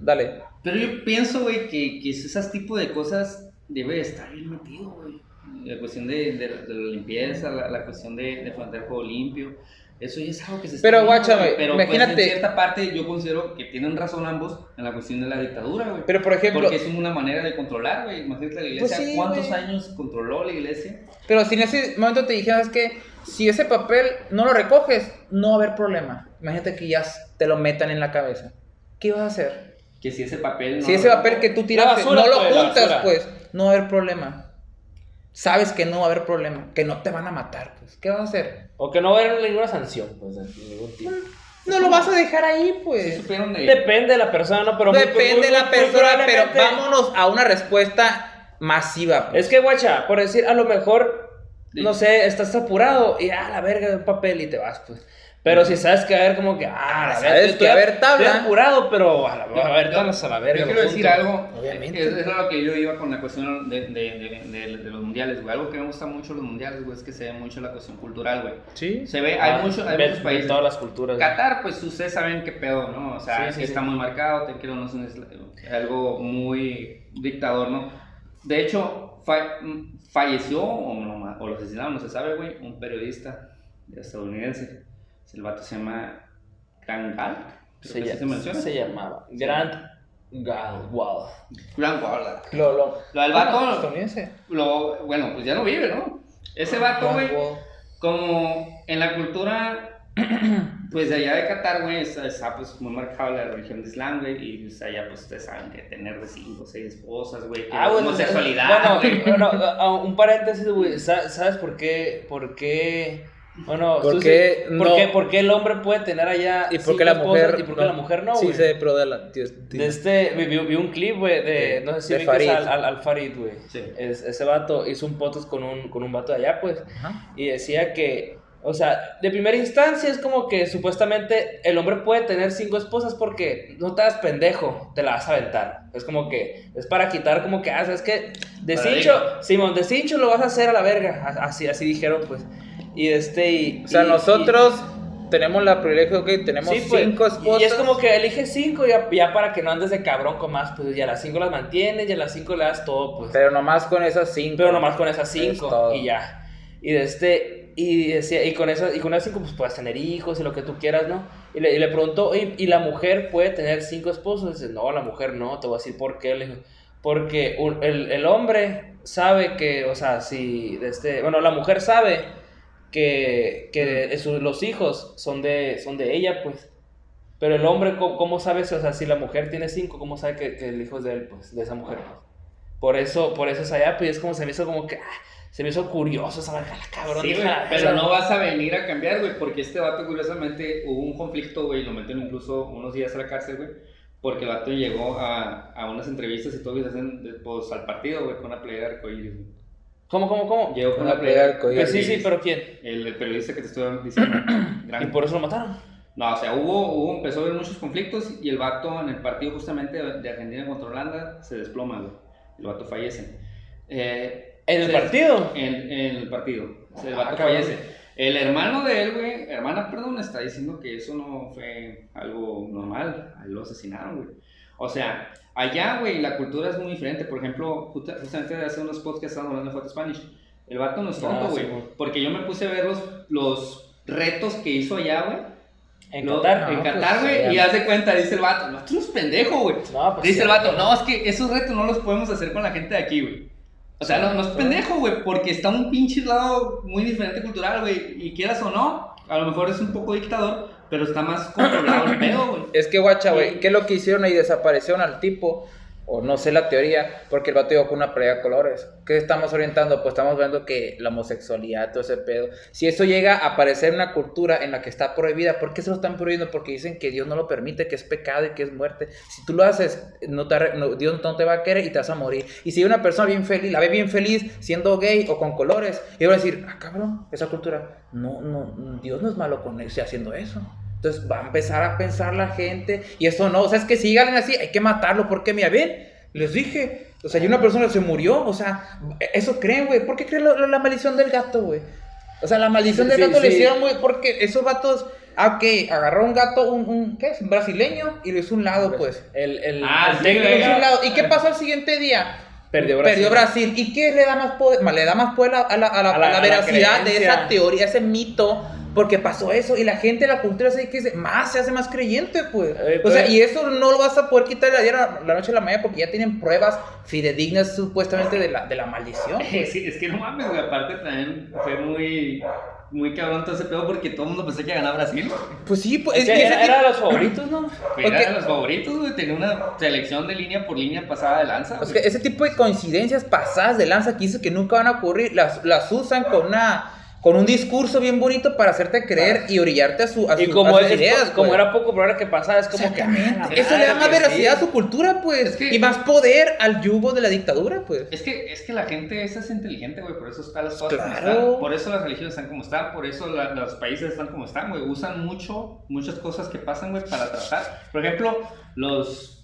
Dale. Pero yo pienso, güey, que, que ese tipo de cosas debe estar bien metido, güey. La cuestión de, de, de la limpieza, la, la cuestión de, de mantener juego limpio. Eso ya es algo que se está Pero, guacha, güey. Pero pues, imagínate- en cierta parte yo considero que tienen razón ambos en la cuestión de la dictadura, güey. Pero por ejemplo, Porque es una manera de controlar, güey. Imagínate la iglesia. Pues sí, ¿Cuántos güey. años controló la iglesia? pero si en ese momento te dijeras que si ese papel no lo recoges, no va a haber problema. Imagínate que ya te lo metan en la cabeza. ¿Qué vas a hacer? Que si ese papel no. Si ese papel que tú tiraste basura, no lo pues, juntas, pues no va a haber problema. Sabes que no va a haber problema, que no te van a matar, pues. ¿Qué vas a hacer? O que no va a haber ninguna sanción, pues, de ningún tipo. No lo vas a dejar ahí, pues. de. Depende de la persona, ¿no? Pero Depende muy- de la muy persona, pero vámonos a una respuesta masiva. pues. Es que, guacha, por decir, a lo mejor, no sé, estás apurado y, ah, la verga, un papel y te vas, pues. Pero si sabes que va a haber como que, ah, la Sabes verga, que va a haber tabla. Estoy apurado, pero a, la, Yo- a ver, yo- tablas a la verga. Yo quiero decir algo. Obviamente. Es, es a lo que yo iba con la cuestión de, de, de, de- de los mundiales, güey. Algo que me gusta mucho los mundiales, güey, es que se ve mucho la cuestión cultural, güey. Sí. Se ve, Ah, hay, mucho, hay de- muchos países. todas las culturas. Qatar, pues ustedes saben qué pedo, ¿no? O sea, Sí, sí, que sí. está muy marcado, te quiero, no es algo muy dictador, ¿no? De hecho, fa- falleció o, ma- o lo asesinaron, no se sabe, güey, un periodista estadounidense. El vato se llama Grant Gal. creo se, que ll- se menciona. se llamaba Grant Galwald. Grant Gal. Lo, lo, Lo del vato, Ah, lo, bueno, pues ya no vive, ¿no? Ese vato, güey, como en la cultura, pues de allá de Qatar, güey, está, está, pues muy marcada la religión de Islam, güey, y pues allá pues ustedes saben que tener de cinco o seis esposas, güey, que la homosexualidad. Bueno, bueno, un paréntesis, güey. Sa- ¿Sabes por qué? ¿Por qué? Bueno, ¿Por qué sí- ¿por, no? qué, por qué el hombre puede tener allá Y por qué la esposas mujer. y por qué la mujer no, Sí, güey? sé, pero de la. tío, tío. De este, vi, vi- vi un clip, güey, de, De- no sé si de Farid. al, al, al Farid, güey. Sí. Es- ese vato hizo un podcast con un, con un vato de allá, pues, Ajá. y decía que, O sea, de primera instancia es como que supuestamente el hombre puede tener cinco esposas porque no te das pendejo, te la vas a aventar. Es como que es para quitar como que, ah, es que de Simón, de cincho lo vas a hacer a la verga. Así, así dijeron, pues. Y este, y. O sea, y- nosotros tenemos la privilegio que tenemos Sí, pues, cinco esposas. Y es como que elige cinco ya, ya para que no andes de cabrón con más, pues ya las cinco las mantienes, ya las cinco le das todo, pues. Pero nomás con esas cinco. Pero nomás con esas Es cinco y ya. Y de este y decía y con esas y con esas cinco pues puedes tener hijos y lo que tú quieras, ¿no? Y le, y le preguntó, "Oye, ¿y la mujer puede tener cinco esposos?" dice, "No, la mujer no, te voy a decir por qué." Le dijo, "Porque un- el, el hombre sabe que, o sea, si de este, bueno, la mujer sabe que, que su- los hijos son de son de ella, pues. Pero el hombre, ¿cómo, cómo sabe si, o sea, si la mujer tiene cinco, cómo sabe que, que el hijo es de él, pues, de esa mujer? pues? Por eso, por eso es allá, pues es como se me hizo como que, ah, se me hizo curioso esa la cabrón. Sí, dije, güey, "Ah, pero no vas a venir a cambiar, güey, porque este vato, curiosamente, hubo un conflicto, güey, lo metieron incluso unos días a la cárcel, güey, porque el vato llegó a, a unas entrevistas y todo, y se hacen, pues, al partido, güey, con una playera de arcoíris, güey. ¿Cómo, cómo, cómo? Llegó con de playera Pues sí, sí, pero ¿quién? El, el periodista que te estoy diciendo. Y por eso lo mataron. No, o sea, hubo, hubo, empezó a haber muchos conflictos y el vato en el partido justamente de Argentina contra Holanda se desploma, güey. El vato fallece. Eh, ¿En el se- partido? En, en el partido. Sea, el Ah, vato fallece. El hermano de él, güey, hermana, perdón, está diciendo que eso no fue algo normal. A él lo asesinaron, güey. O sea, allá, güey, la cultura es muy diferente. Por ejemplo, justa- justamente hace unos podcasts estaban hablando de Hot Spanish. El vato no es tonto, Ah, sí, güey. güey. porque yo me puse a ver los, los retos que hizo allá, güey. En No, Qatar. En No, Qatar, pues, güey. sí, y haz de cuenta, dice el vato, no, tú eres pendejo, güey. No, pues, Dice sí. el vato, no, es que esos retos no los podemos hacer con la gente de aquí, güey. O sea, no, no es pendejo, güey, porque está un pinche lado muy diferente cultural, güey. Y quieras o no, a lo mejor es un poco dictador, pero está más controlado el pedo, güey. Es que, guacha, güey, ¿qué es lo que hicieron ahí? Desaparecieron al tipo, o no sé la teoría, porque el vato llegó con una playa de colores. ¿Qué estamos orientando? Pues estamos viendo que la homosexualidad, todo ese pedo. Si eso llega a aparecer en una cultura en la que está prohibida, ¿por qué se lo están prohibiendo? Porque dicen que Dios no lo permite, que es pecado y que es muerte. Si tú lo haces, no te, Dios no te va a querer y te vas a morir. Y si una persona bien feliz, la ve bien feliz siendo gay o con colores, y va a decir, ah, cabrón, esa cultura, no, no, Dios no es malo con ese haciendo eso. Entonces va a empezar a pensar la gente, y eso no, o sea, es que si llegan así, hay que matarlo, porque mira, ven, les dije, o sea, y una persona se murió, o sea, eso creen, güey, ¿por qué creen lo- lo- la maldición del gato, güey? O sea, la maldición del Sí, gato le sí. hicieron, güey, porque esos vatos, ah, ok, agarró un gato, un, un- ¿qué es? Un brasileño, y lo hizo un lado, pues. El, el, Ah, el técnico lo hizo un lado. ¿Y qué pasó al siguiente día? Perdió Brasil. Perdió Brasil. ¿Y qué le da más poder? Le da más poder a la, a la- a la- A la- a la veracidad de esa teoría, ese mito. Porque pasó eso y la gente, la cultura se dice, más se hace más creyente, pues. Eh, o sea, pues- y eso no lo vas a poder quitar de ayer a la noche a la mañana porque ya tienen pruebas fidedignas supuestamente de la, de la maldición. Es pues. que, es que no mames, güey. Aparte también fue muy, muy cabrón todo ese pedo porque todo el mundo pensó que ganaba Brasil. Pues sí, pues. Es es que que ese era, tipo- era de los favoritos, ¿no? Era Ok. de los favoritos, güey. Tenía una selección de línea por línea pasada de lanza. O sea, ese tipo de coincidencias pasadas de lanza que dice que nunca van a ocurrir, las, las usan con una con un discurso bien bonito para hacerte creer y orillarte a, su, a, Y su- como, a sus es- ideas. como pues. era poco probable que pasara, es como que. Exactamente. ah, Eso le da más veracidad sí. a su cultura, pues. Es que- y más poder al yugo de la dictadura, pues. Es que, es que la gente esa es inteligente, güey, por eso están las cosas como están, por eso las religiones están como están, por eso la- los países están como están, güey, usan mucho, muchas cosas que pasan, güey, para tratar. Por ejemplo, los,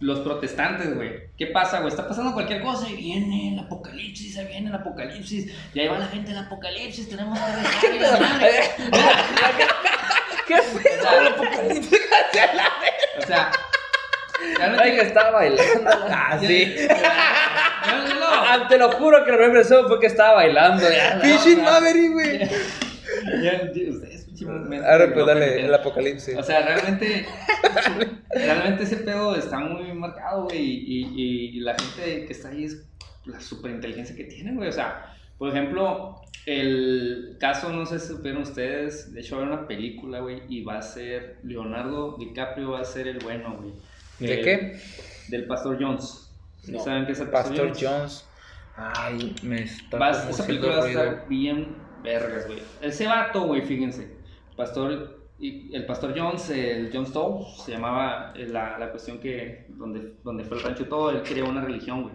los protestantes, güey, ¿qué pasa, güey? Está pasando cualquier cosa y viene el apocalipsis, ahí viene el apocalipsis, y ahí va la gente del apocalipsis, tenemos que la madre. ¿Qué pedo? El apocalipsis. O sea, Ay, que estaba bailando. Ah, sí. No, no, no. Ah, te lo juro que la primera impresión fue que estaba bailando. Ya, Fishing Maverick, güey. Ya, ya, ustedes, pinche Ahora pues dale, el apocalipsis. O sea, realmente, realmente ese pedo está muy marcado, güey, y, y- y la gente que está ahí es la superinteligencia que tienen, güey. O sea, por ejemplo, el caso, no sé si supieron ustedes, de hecho va a haber una película, güey, y va a ser, Leonardo DiCaprio va a ser el bueno, güey. ¿De El- qué? Del Pastor Jones. No. ¿Saben qué es el Pastor, Pastor Jones. Ay, me está Va- como esa película va a estar bien vergas, güey. Ese vato, güey, fíjense. Pastor, y el pastor Jones, el John Stowe, se llamaba eh, la, la cuestión que, donde, donde fue el rancho y todo, él creó una religión, güey.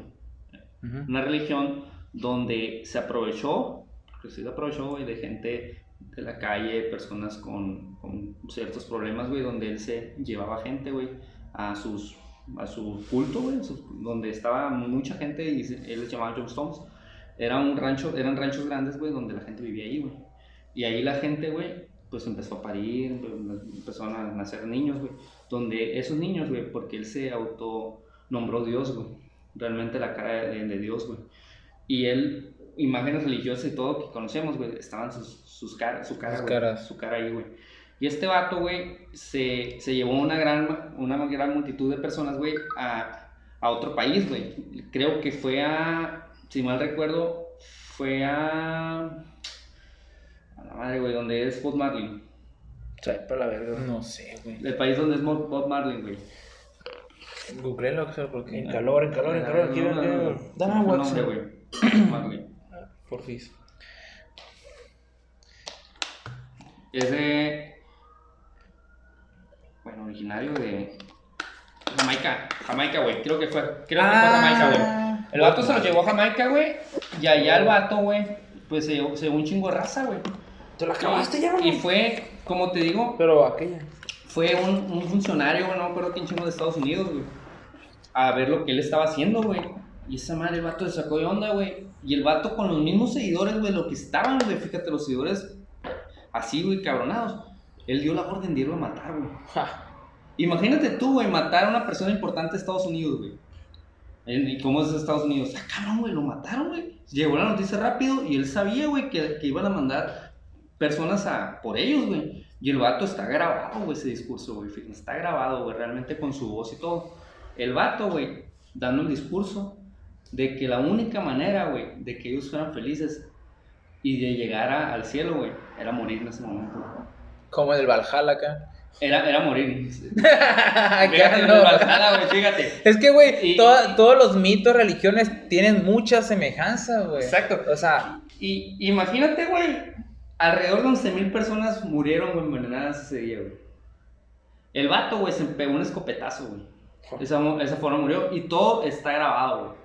Ujú. Una religión donde se aprovechó, que sí se aprovechó, güey, de gente de la calle, personas con, con ciertos problemas, güey, donde él se llevaba gente, güey, a sus a su culto, güey, donde estaba mucha gente y se- él les llamaba John Stones. Era un rancho, eran ranchos grandes, güey, donde la gente vivía ahí, güey. Y ahí la gente, güey, pues empezó a parir, empezaron a nacer niños, güey. Donde esos niños, güey, porque él se auto nombró Dios, güey. Realmente la cara de, de Dios, güey. Y él, imágenes religiosas y todo que conocemos, güey, estaban sus, sus caras, su cara, güey, su cara ahí, güey. Y este vato, güey, se, se llevó una gran, una gran multitud de personas, güey, a, a otro país, güey. Creo que fue a, si mal recuerdo, fue a... La madre, güey, donde es Bob Marley. Sepa la verga. No sé, güey. El país donde es Bob Marley, güey. Google lo que sea, porque. En calor, en calor, en calor. Aquí, No, no. Dame agua, güey. Bob Marley. Porfis. Es de. Bueno, originario de. Jamaica. Jamaica, güey. Creo que fue. Creo que fue Jamaica, güey. El vato se lo llevó a Jamaica, güey. Y allá el vato, güey. Pues se llevó, se llevó un chingo de raza, güey. ¿Te lo acabaste ya, Y güey? fue, como te digo, Pero aquella. fue un, un funcionario, güey, no me acuerdo quién chingo de Estados Unidos, güey. A ver lo que él estaba haciendo, güey. Y esa madre, el vato se sacó de onda, güey. Y el vato con los mismos seguidores, güey, lo que estaban, güey, fíjate, los seguidores así, güey, cabronados. Él dio la orden de irlo a matar, güey. Ja. Imagínate tú, güey, matar a una persona importante de Estados Unidos, güey. ¿Y cómo es Estados Unidos? Ah, cabrón, güey, lo mataron, güey. Llegó la noticia rápido y él sabía, güey, que, que iban a mandar personas a por ellos, güey. Y el vato está grabado, güey, ese discurso, güey. Está grabado, güey, realmente con su voz y todo. El vato, güey, dando el discurso de que la única manera, güey, de que ellos fueran felices y de llegar a- al cielo, güey, era morir en ese momento. Como en el Valhalla acá. Era, era morir. Fíjate, en no. el Valhalla, güey, fíjate. Es que, güey, toda- todos los mitos, religiones tienen mucha semejanza, güey. Exacto. O sea, Y imagínate, güey, alrededor de 11.000 personas murieron, güey, envenenadas ese día, güey. El vato, güey, se pegó un escopetazo, güey. Esa, esa forma murió y todo está grabado, güey.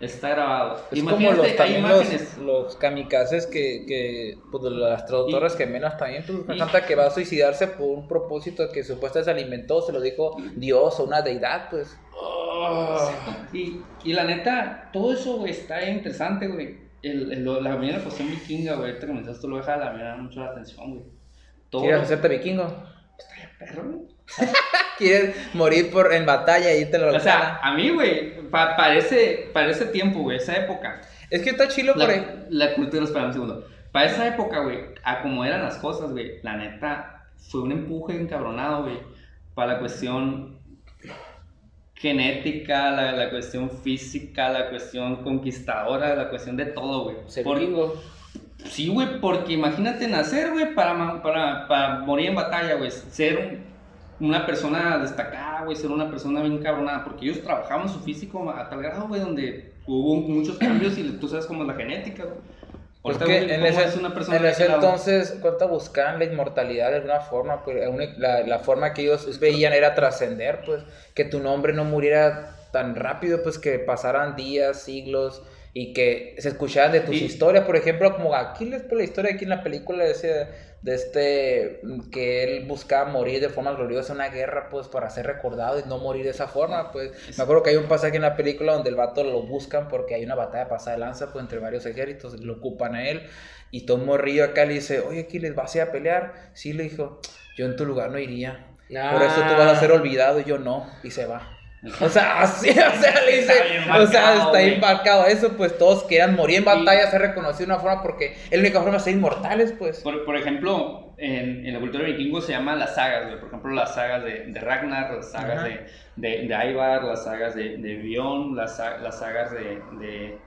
Está grabado. es como Imagínate, los, hay imágenes. los, los kamikazes que, que pues, las traductoras gemelas también, pues, y- canta que va a suicidarse por un propósito que supuestamente se alimentó, se lo dijo Dios o una deidad, pues. Oh. Y, y la neta, todo eso, güey, está interesante, güey. El, el- la primera cuestión vikinga, güey, ahorita dices, tú lo dejas, la me llama mucho la atención, güey. Todo ¿Quieres hacerte vikingo? perro, güey. ¿Quieres morir por, en batalla y te lo O sea, a mí, güey, pa- para, ese, para ese tiempo, güey, esa época, Es que está chilo por la, ahí. la cultura, espera un segundo. Para esa época, güey, a como eran las cosas, güey, la neta, fue un empuje encabronado, güey, para la cuestión genética, la, la cuestión física, la cuestión conquistadora, la cuestión de todo, güey. Ser Por-. Sí, güey, porque imagínate nacer, güey, para, para, para morir en batalla, güey. Ser un- una persona destacada, güey, ser una persona bien cabronada, porque ellos trabajaban su físico a tal grado, güey, donde hubo muchos cambios y tú sabes cómo es la genética, güey. Porque en ¿cómo ese, es una persona en de ese ese lado? entonces, ¿cuánto buscaban la inmortalidad de alguna forma? Pues la, la forma que ellos veían era trascender, pues, que tu nombre no muriera tan rápido, pues, que pasaran días, siglos, y que se escucharan de tus historias, por ejemplo, como Aquiles, por la historia aquí en la película de, ese, de este, que él buscaba morir de forma gloriosa en una guerra, pues, para ser recordado y no morir de esa forma, pues, me acuerdo que hay un pasaje en la película donde el vato lo buscan porque hay una batalla pasada de lanza, pues, entre varios ejércitos, lo ocupan a él, y un morrillo acá le dice, oye, Aquiles, ¿vas a ir a pelear? Sí, le dijo, yo en tu lugar no iría. Por eso tú vas a ser olvidado y yo no, y se va. O sea, así, o sea, le dice, o sea, está embarcado eso, pues todos quieran morir en batalla, ser reconocidos de una forma, porque es la única forma de ser inmortales, pues. Por, por ejemplo, en, en la cultura vikingo se llaman las sagas, güey. Por ejemplo, las sagas de, de Ragnar, las sagas de, de, de Ivar, las sagas de, de Bion, las, las sagas de,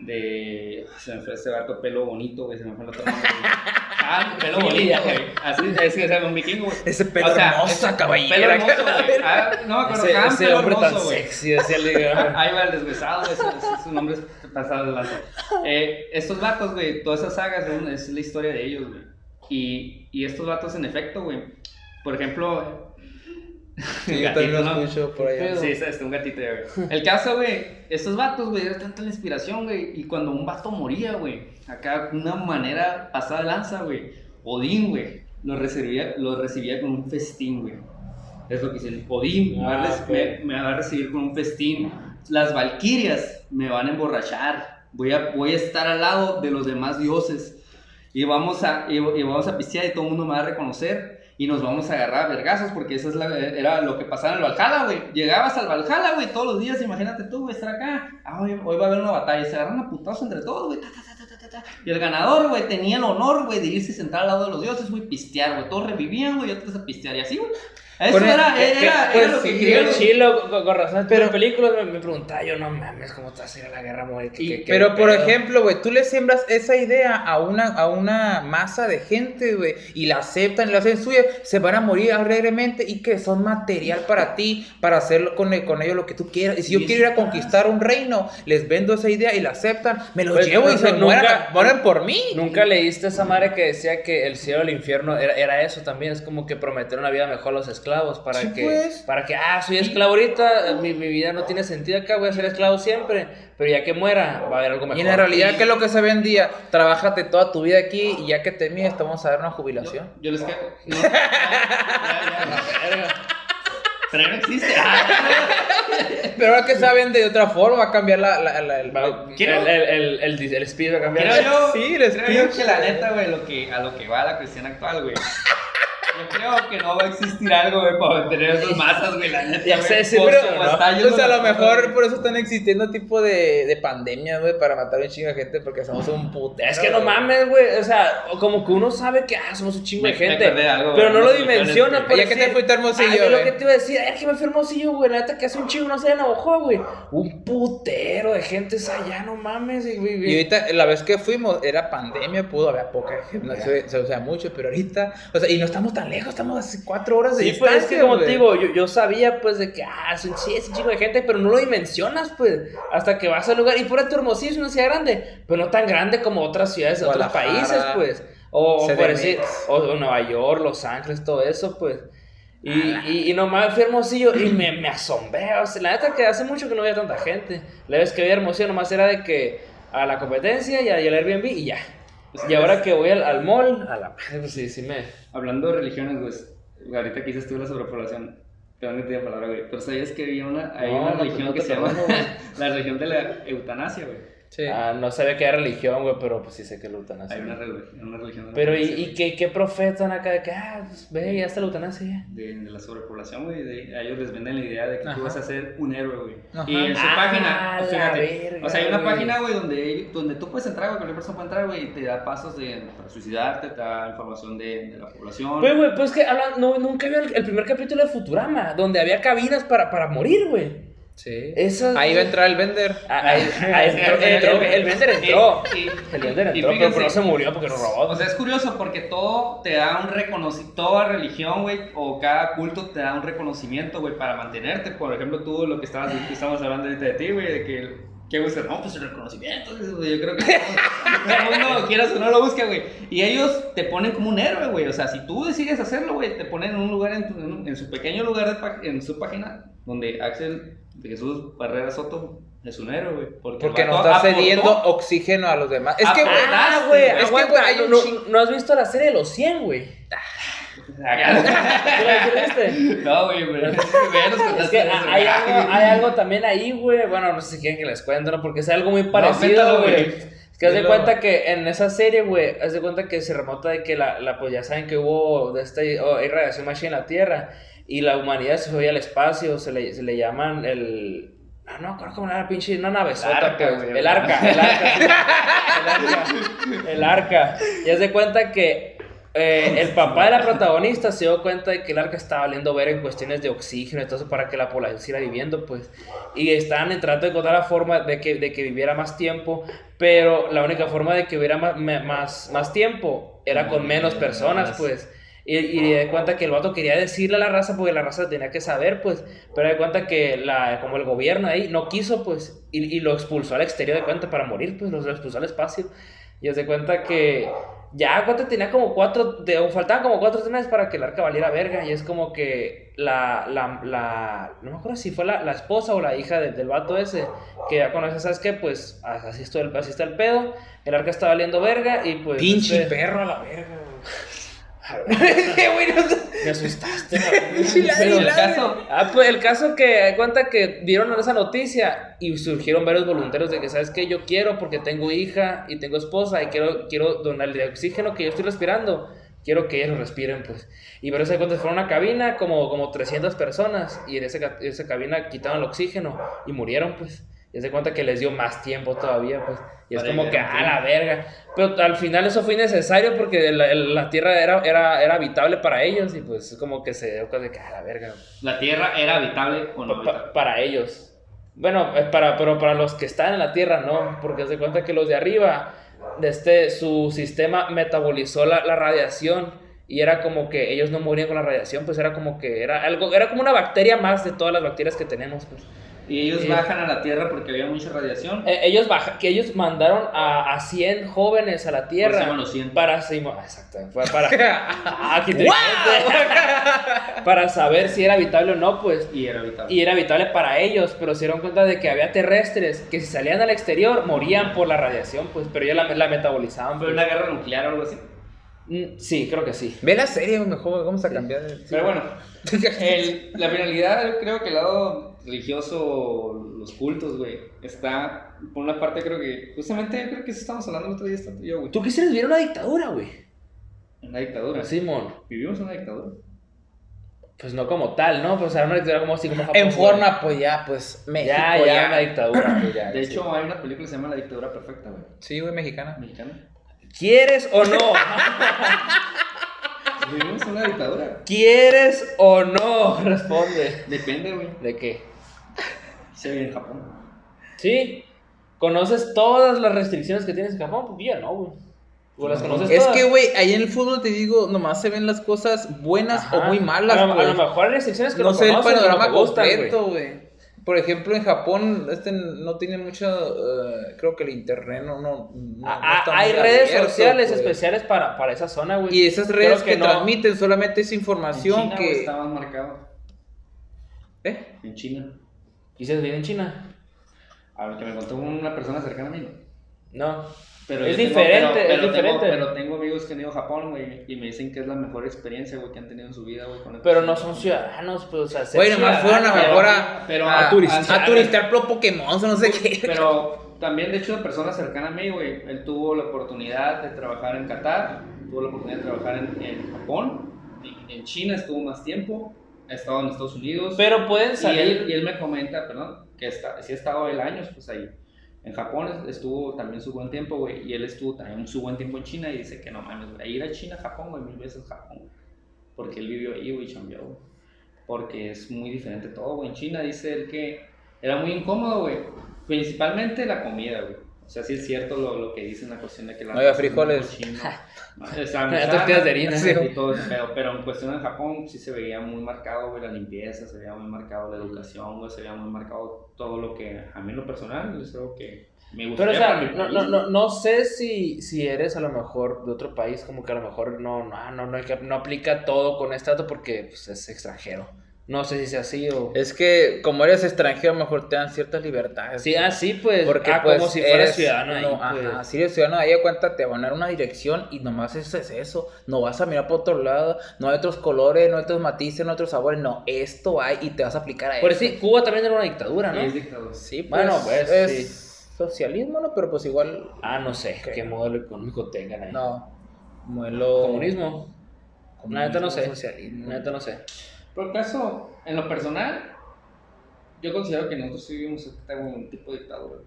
de. Se me fue ese barco pelo bonito, güey. Se me fue el otro nombre. güey. Ah, pelo bonito, güey. Así es que se llama un vikingo, güey. Ese pelo O sea, hermoso, caballero. Pelo hermoso, güey. Ah, no me acuerdo. Ese, pelo hombre tan hermoso, güey. sexy, decía el Ahí va el deshuesado, ese, ese- su nombre es pasado de lanza. Eh, estos vatos, güey, todas esas sagas es la historia de ellos, güey. Y, y estos vatos, en efecto, güey. Por ejemplo. Sí, yo también gatito, lo ¿no? escucho por allá. Sí, es un gatito, ya, güey. El caso, güey, estos vatos, güey, era tanta la inspiración, güey. Y cuando un vato moría, güey, acá de una manera pasada de lanza, güey. Odín, güey, lo recibía, lo recibía con un festín, güey. Es lo que dice, Odín me, va a Ah, me- me va a recibir con un festín. Las valquirias me van a emborrachar. Voy a, voy a estar al lado de los demás dioses. Y vamos a, y, y vamos a pistear y todo el mundo me va a reconocer. Y nos vamos a agarrar a vergazos porque eso es la- era lo que pasaba en el Valhalla, güey. Llegabas al Valhalla, güey, todos los días. Imagínate tú, güey, estar acá. Ah, hoy, hoy va a haber una batalla. Y se agarran a putazos entre todos, güey. Y el ganador, güey, tenía el honor, güey, de irse a sentar al lado de los dioses, güey, pistear, güey. Todos revivían, güey, y otros a pistear. Y así, güey. Eso era, era, era, pues lo que quería. chilo, con, con razón, Pero- en películas me, me preguntaba yo, no mames, ¿cómo te vas a ir a la guerra, qué Pero por pedo?" ejemplo, güey, tú le siembras esa idea a una, a una masa de gente, güey, y la aceptan y la hacen suya, se van a morir alegremente y que son material para ti, para hacerlo con, con ellos lo que tú quieras. Y si yo quiero ir a conquistar un reino, les vendo esa idea y la aceptan, me lo Pues, llevo y se nunca- mueren por mí. Nunca leíste esa madre que decía que el cielo y el infierno era, era eso también, es como que prometer una vida mejor a los esclavos para Sí, que pues. para que ah, soy esclavo ahorita, mi, mi vida no tiene sentido acá, voy a ser esclavo siempre, pero ya que muera va a haber algo mejor. Y en la realidad, ¿qué es lo que se vendía? Trabájate toda tu vida aquí y ya que termines te vamos a dar una jubilación. Yo les quedo. No, ya, ya, ya. Pero ya no existe. Pero ahora que saben de otra forma, va a cambiar la, la- la- el- el, Quiero- el, el, el, el espíritu va a cambiar. Creo yo, Sí, les creo pido yo que la neta, güey, lo que, a lo que va la cuestión actual, güey. Yo creo que no va a existir algo, güey, para mantener esas masas, güey, la neta. Ya sé, sí, pero- yendo O sea, a lo mejor por eso están existiendo tipo de, de pandemias, güey, para matar un chingo de gente porque somos un putero. Es que no mames, güey. O sea, como que uno sabe que ah, somos un chingo de gente. algo, pero no lo por Ya que te fuiste a Hermosillo, Ah, yo lo que te iba a decir, ay, que me fui a Hermosillo, güey. La neta que hace un chingo no sé en Navajo, güey. Un putero de gente es allá, no mames. Y, güey, Y ahorita, la vez que fuimos, era pandemia, pudo haber poca gente, no se, se usa mucho, pero ahorita, o sea, y no estamos tan lejos, estamos a cuatro horas de Sí, distancia. pues es que como te digo, yo, yo sabía pues de que, ah, es un, sí, es un chingo de gente, pero no lo dimensionas pues, hasta que vas al lugar, y por tu Hermosillo es una ciudad grande, pero no tan grande como otras ciudades de otros países pues, o, por decir, o, o Nueva York, Los Ángeles, todo eso pues, y, y, y nomás fui a Hermosillo y me, me asombré, o sea, la neta que hace mucho que no había tanta gente, la vez que vi a Hermosillo nomás era de que a la competencia y a- y al Airbnb y ya, y ahora que voy al, al mall, a la madre, pues sí, sí me... Hablando de religiones, güey, ahorita que dices tú la sobrepoblación, perdón que te diga palabra, güey, pero sabías que había una, hay No, una religión que se llama la religión de la eutanasia, güey. Sí. Ah, no sabía que era religión, güey, pero pues sí sé que es la eutanasia. Hay una, relig- una religión Pero, ¿y, y qué, qué profetan acá de que, ah, pues ve, ya está la eutanasia ya? de, de la sobrepoblación, güey. de- A ellos les venden la idea de que Ajá. tú vas a ser un héroe, güey. Ajá. Y en su Ah, página, la fíjate, verga, o sea, hay una güey. página, güey, donde, donde tú puedes entrar, güey, cualquier persona puede entrar, güey, y te da pasos de, para suicidarte, te da información de, de la población. Pues, güey, pues que hablan, no, nunca vi el, el primer capítulo de Futurama, donde había cabinas para, para morir, güey. Sí. Ahí va a entrar el vender. Ah, Ahí, ahí entró, entró, el vender entró. Y- El vender entró, pero, fíjense, pero no se murió porque no robó. O sea, es curioso porque todo te da un reconocimiento, toda religión, güey, o cada culto te da un reconocimiento, güey, para mantenerte. Por ejemplo, tú lo que estabas, que estábamos hablando ahorita de ti, güey, de que, ¿qué buscas? No, pues el reconocimiento. Yo creo que todo el mundo, quieras o no, lo busca, güey. Y ellos te ponen como un héroe, güey. O sea, si tú decides hacerlo, güey, te ponen en un lugar, en, tu- en un- en su pequeño lugar, de en su página, donde Axel Jesús Barrera Soto es un héroe, güey. Porque, Porque no vato está aportó- cediendo oxígeno a los demás. Es que, güey, Ah, güey, es que, güey, hay un no, no has visto la serie de los 100, güey. ¿Tú la viste? No, güey, pero nos Es que hay güey. algo, hay algo también ahí, güey. Bueno, no sé si quieren que les cuente, ¿no? Porque es algo muy parecido, güey. güey. Es que haz de Dilo. cuenta que en esa serie, güey, haz de cuenta que se remota de que la, la pues ya saben que hubo de este, oh, hay radiación en la Tierra y la humanidad se fue al espacio, se le, se le llaman el... Ah, no, ¿cómo cómo era la pinche? Una nave El arca, güey. El arca, el arca. el arca. El arca. Y haz de cuenta que eh, el papá de la protagonista se dio cuenta de que el arca estaba valiendo ver en cuestiones de oxígeno, entonces para que la población siguiera viviendo, pues. Y estaban tratando de encontrar la forma de que, de que viviera más tiempo, pero la única forma de que hubiera más, más, más tiempo era con menos personas, pues. Y, y de cuenta que el vato quería decirle a la raza porque la raza tenía que saber, pues. Pero de cuenta que la, como el gobierno ahí no quiso, pues. Y, y lo expulsó al exterior de cuenta para morir, pues. Lo, expulsó al espacio. Y se cuenta que ya cuenta tenía como cuatro, de, faltaban como cuatro meses para que el arca valiera verga. Y es como que la, la, la no me acuerdo si fue la, la esposa o la hija del del vato ese, que ya conoce, ¿sabes qué? Pues así está el, así está el pedo. El arca está valiendo verga y pues. Pinche este- perro a la verga, güey. Me asustaste, Sí, la- Pero el caso, ah, pues el caso que cuenta que vieron esa noticia y surgieron varios voluntarios de que, ¿sabes qué? Yo quiero porque tengo hija y tengo esposa y quiero, quiero donarle el oxígeno que yo estoy respirando. Quiero que ellos lo respiren, pues. Y pero se cuenta, fueron a una cabina como, como 300 personas y en ese ca- esa cabina quitaron el oxígeno y murieron, pues. Y se cuenta que les dio más tiempo todavía, pues. Y es Para como que, a a tiempo. la verga. Pero al final eso fue innecesario porque la, la tierra era, era, era habitable para ellos y pues como que se dio cuenta de que, a la verga. La Tierra era habitable o no Pa- pa- habitable. para ellos. Bueno, es para, pero para los que están en la Tierra no, porque se cuenta que los de arriba, de este, su sistema metabolizó la, la radiación y era como que ellos no morían con la radiación, pues era como que era algo, era como una bacteria más de todas las bacterias que tenemos, pues. Y ellos Eh. bajan a la Tierra porque había mucha radiación. Eh, ellos baja, que ellos mandaron a, a 100 jóvenes a la Por Tierra llaman los 100. para exacto, fue para Ah, para saber si era habitable o no, pues. Y era habitable. Y era habitable para ellos, pero se dieron cuenta de que había terrestres que si salían al exterior morían por la radiación, pues, pero ellos la, la metabolizaban. ¿Fue pues. una guerra nuclear o algo así? Mm, Sí, creo que sí. Ve la serie, mejor vamos a cambiar. de- Pero bueno, el- la finalidad, yo creo que el lado religioso, los cultos, güey, está, por una parte creo que, justamente yo creo que eso estamos hablando el otro día, y yo, güey, ¿Tú quisieras vivir una dictadura, güey? en una dictadura. Simón. Vivimos en una dictadura. Pues no como tal, ¿no? Pues era una dictadura como así como Japón, En güey. forma, pues ya, pues México. Ya, ya, una dictadura. pues, ya, De sí. hecho, hay una película que se llama La dictadura perfecta, güey, Sí, güey, mexicana. mexicana. ¿Quieres o no? Vivimos en una dictadura. ¿Quieres o no? Responde. Depende, güey. ¿De qué? Se vive en Japón. ¿Sí? ¿Conoces todas las restricciones que tienes en Japón? Pues ya no, güey. ¿O las conoces Es todas? que, güey, ahí en el fútbol te digo, nomás se ven las cosas buenas Ajá. o muy malas. A lo, a lo mejor hay restricciones que no no, sé el que panorama completo, güey. Por ejemplo, en Japón este no tiene mucho, eh, creo que el internet no, no, Ah, está hay muy redes abierto, sociales pues. especiales para, para esa zona, güey. Y esas Creo redes que, no- transmiten solamente esa En información China, que... está más marcado. ¿Eh? En China. ¿Y se vive en China? A lo que me contó una persona cercana a mí, ¿no? No. Pero Es yo tengo- diferente, pero- es pero diferente. Tengo, pero tengo amigos que han ido a Japón, güey, y me dicen que es la mejor experiencia, güey, que han tenido en su vida, güey. con Pero no son ciudadanos, pues, o sea, Güey, nomás fueron a mejor pero- a, pero a, a- turistar, a- a turistear pro Pokémon, o no sé qué. Pero también, de hecho, una persona cercana a mí, güey, él tuvo la oportunidad de trabajar en Qatar, tuvo la oportunidad de trabajar en, en Japón, y en China estuvo más tiempo, ha estado en Estados Unidos. Pero pueden y, él, salir. y él me comenta, perdón, que está, sí ha estado él años, pues ahí. En Japón estuvo también su buen tiempo, güey, y él estuvo también su buen tiempo en China y dice que no mames, güey, ir a China, Japón, güey, mil veces Japón, güey. Porque él vivió ahí, güey, chambeó, güey. Porque es muy diferente todo, güey. En China dice él que era muy incómodo, güey. Principalmente la comida, güey. O sea, sí es cierto lo, lo que dicen la cuestión de que la... No había frijoles. cochino, o sea, Las tortillas de harina. Sí. y todo ese pedo. Pero en cuestión en Japón sí se veía muy marcado, güey, la limpieza, se veía muy marcado la educación, güey, se veía muy marcado todo lo que a mí en lo personal es algo que me gusta. Pero, o sea, no, no, no, no sé si, si eres a lo mejor de otro país, como que a lo mejor no, no, no, no, que- no aplica todo con este dato porque pues, es extranjero. No sé si sea así o... Es que como eres extranjero, a lo mejor te dan ciertas libertades. Sí, así pues, Porque ah, pues, como si fueras ciudadano ahí, no, pues. Ajá, si eres ciudadano ahí, de cuenta, te van a dar una dirección y nomás eso es eso. No vas a mirar por otro lado, no hay otros colores, no hay otros matices, no hay otros sabores. No, esto hay y te vas a aplicar a Por eso. eso sí, Cuba también era una dictadura, ¿no? Es dictador. Sí, Bueno, pues, pues, es socialismo, ¿no? Pero pues igual, Ah, no sé Creo. qué modelo económico tengan ahí. no. Modelo... Comunismo. La neta no sé. Socialismo. La neta no sé. Por caso, en lo personal, yo considero que nosotros vivimos un tipo de dictadura.